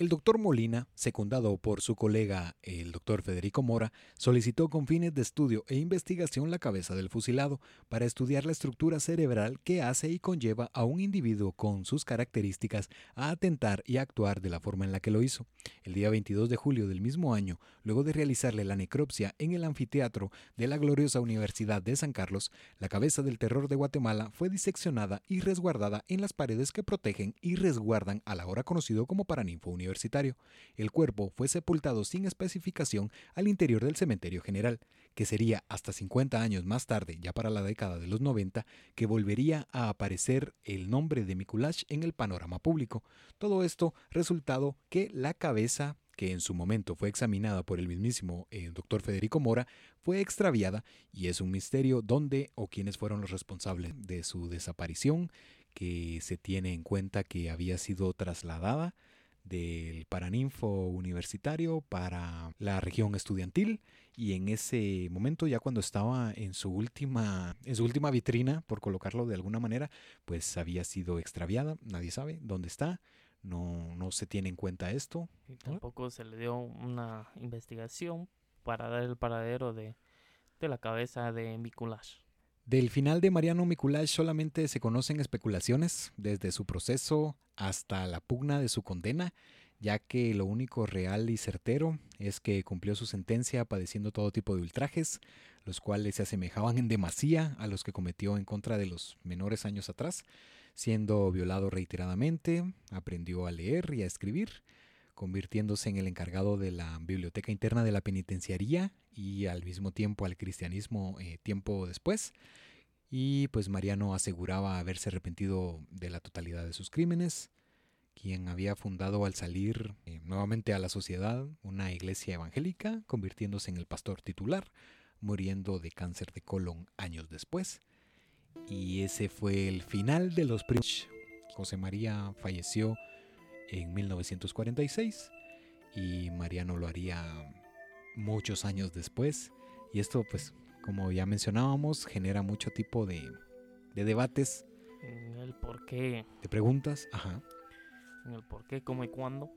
El doctor Molina, secundado por su colega el doctor Federico Mora, solicitó con fines de estudio e investigación la cabeza del fusilado para estudiar la estructura cerebral que hace y conlleva a un individuo con sus características a atentar y actuar de la forma en la que lo hizo. El día 22 de julio del mismo año, luego de realizarle la necropsia en el anfiteatro de la gloriosa Universidad de San Carlos, la cabeza del terror de Guatemala fue diseccionada y resguardada en las paredes que protegen y resguardan al ahora conocido como Paraninfo Universitario. El cuerpo fue sepultado sin especificación al interior del cementerio general, que sería hasta 50 años más tarde, ya para la década de los 90, que volvería a aparecer el nombre de Mikulash en el panorama público. Todo esto resultado que la cabeza que en su momento fue examinada por el mismísimo eh, doctor Federico Mora, fue extraviada y es un misterio dónde o quiénes fueron los responsables de su desaparición, que se tiene en cuenta que había sido trasladada del Paraninfo universitario para la región estudiantil. Y en ese momento ya cuando estaba en su última en su última vitrina por colocarlo de alguna manera pues había sido extraviada. Nadie sabe dónde está. No no se tiene en cuenta esto. Y tampoco se le dio una investigación para dar el paradero de, de la cabeza de Mikulash. Del final de Mariano Mikulash solamente se conocen especulaciones, desde su proceso hasta la pugna de su condena, ya que lo único real y certero es que cumplió su sentencia padeciendo todo tipo de ultrajes, los cuales se asemejaban en demasía a los que cometió en contra de los menores años atrás, siendo violado reiteradamente, aprendió a leer y a escribir, convirtiéndose en el encargado de la biblioteca interna de la penitenciaría y al mismo tiempo al cristianismo eh, tiempo después. Y pues Mariano aseguraba haberse arrepentido de la totalidad de sus crímenes, quien había fundado al salir eh, nuevamente a la sociedad una iglesia evangélica, convirtiéndose en el pastor titular, muriendo de cáncer de colon años después. Y ese fue el final de los primeros. José María falleció en 1946 y Mariano lo haría muchos años después. Y esto, pues, como ya mencionábamos, genera mucho tipo de, de debates, En el por qué, de preguntas. Ajá. en el por qué, cómo y cuándo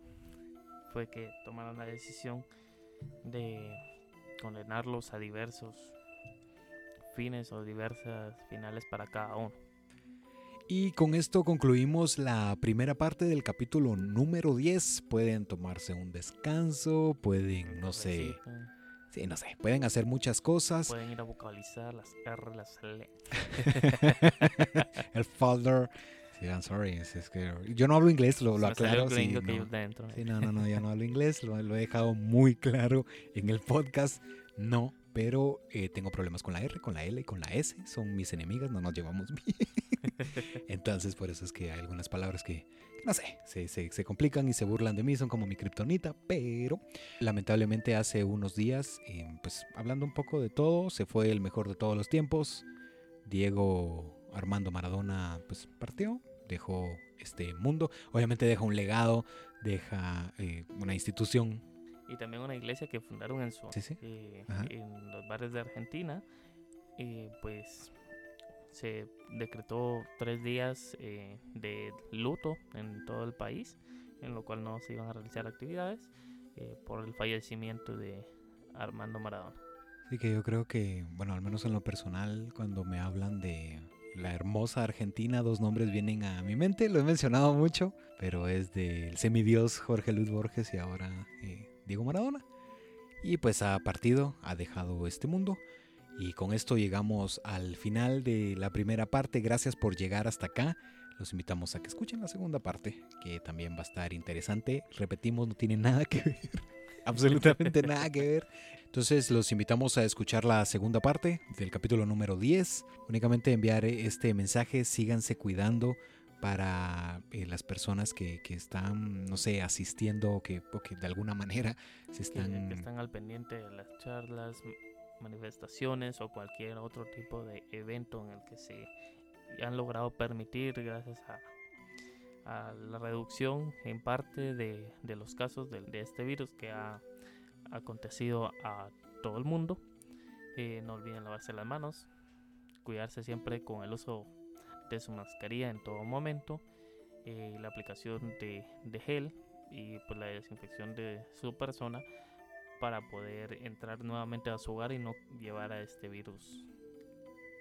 fue que tomaron la decisión de condenarlos a diversos fines o diversas finales para cada uno. Y con esto concluimos la primera parte del capítulo número 10. Pueden tomarse un descanso, pueden, no sé, sí, no sé, pueden hacer muchas cosas. Pueden ir a vocalizar las R, las L. El folder. Sí, I'm sorry, es, que yo no hablo inglés, lo, lo aclaro. sí, no. Sí, no, no, no, yo no hablo inglés, lo, lo he dejado muy claro en el podcast. No, pero eh, tengo problemas con la R, con la L y con la S. Son mis enemigas, no nos llevamos bien. Entonces, por eso es que hay algunas palabras que, que no sé, se, se- se complican y se burlan de mí, son como mi kriptonita. Pero lamentablemente hace unos días, eh, pues hablando un poco de todo, se fue el mejor de todos los tiempos. Diego Armando Maradona, pues partió, dejó este mundo. Obviamente deja un legado, deja eh, una institución. Y también una iglesia que fundaron en su Sí, sí. eh, en los bares de Argentina. Y pues se decretó tres días eh, de luto en todo el país, en lo cual no se iban a realizar actividades eh, por el fallecimiento de Armando Maradona. Así que yo creo que, bueno, al menos en lo personal, cuando me hablan de la hermosa Argentina, dos nombres vienen a mi mente, lo he mencionado mucho, pero es del semidios Jorge Luis Borges y ahora eh, Diego Maradona. Y pues ha partido, ha dejado este mundo. Y con esto llegamos al final de la primera parte. Gracias por llegar hasta acá. Los invitamos a que escuchen la segunda parte, que también va a estar interesante. Repetimos, no tiene nada que ver. Absolutamente nada que ver. Entonces los invitamos a escuchar la segunda parte del capítulo número 10. Únicamente enviar este mensaje, síganse cuidando para eh, las personas que, que, están, no sé, asistiendo o que, o que de alguna manera se están... Que, están al pendiente de las charlas, manifestaciones o cualquier otro tipo de evento en el que se han logrado permitir gracias a, la reducción en parte de, de los casos de, de, este virus que ha acontecido a todo el mundo. Eh, no olviden lavarse las manos, cuidarse siempre con el uso de su mascarilla en todo momento, eh, la aplicación de, de, gel y pues la desinfección de su persona para poder entrar nuevamente a su hogar y no llevar a este virus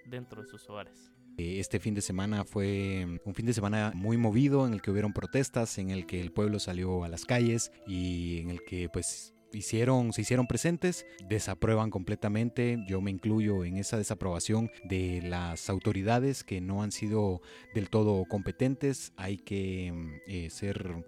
dentro de sus hogares. Eh, este fin de semana fue un fin de semana muy movido en el que hubieron protestas, en el que el pueblo salió a las calles y en el que pues hicieron, se hicieron presentes, desaprueban completamente, yo me incluyo en esa desaprobación de las autoridades que no han sido del todo competentes, hay que eh, ser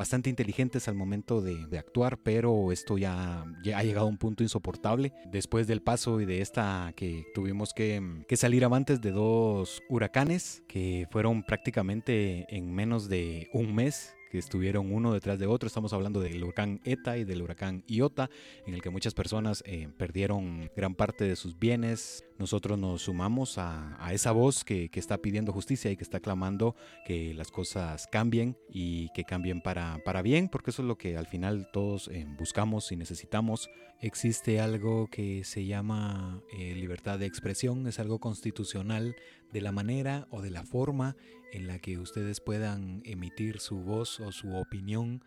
bastante inteligentes al momento de, actuar, pero esto ya, ya, ha llegado a un punto insoportable. Después del paso y de esta que tuvimos que, que salir avantes de dos huracanes que fueron prácticamente en menos de un mes que estuvieron uno detrás de otro. Estamos hablando del huracán ETA y del huracán Iota, en el que muchas personas eh, perdieron gran parte de sus bienes. Nosotros nos sumamos a, a esa voz que, que, está pidiendo justicia y que está clamando que las cosas cambien y que cambien para, para bien, porque eso es lo que al final todos eh, buscamos y necesitamos. Existe algo que se llama eh, libertad de expresión, es algo constitucional de la manera o de la forma en la que ustedes puedan emitir su voz o su opinión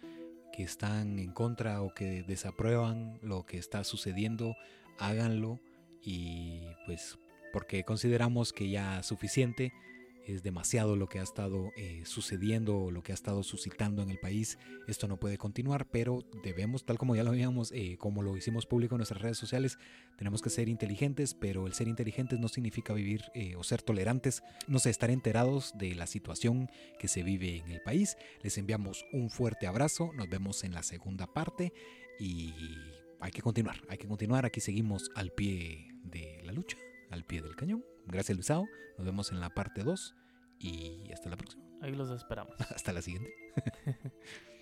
que están en contra o que desaprueban lo que está sucediendo, háganlo y pues porque consideramos que ya suficiente es demasiado lo que ha estado eh, sucediendo, lo que ha estado suscitando en el país. Esto no puede continuar, pero debemos, tal como ya lo habíamos, eh, como lo hicimos público en nuestras redes sociales, tenemos que ser inteligentes, pero el ser inteligentes no significa vivir eh, o ser tolerantes, no sé, estar enterados de la situación que se vive en el país. Les enviamos un fuerte abrazo, nos vemos en la segunda parte y hay que continuar, hay que continuar, aquí seguimos al pie de la lucha, al pie del cañón. Gracias Luisao, nos vemos en la parte 2 y hasta la próxima. Ahí los esperamos. hasta la siguiente.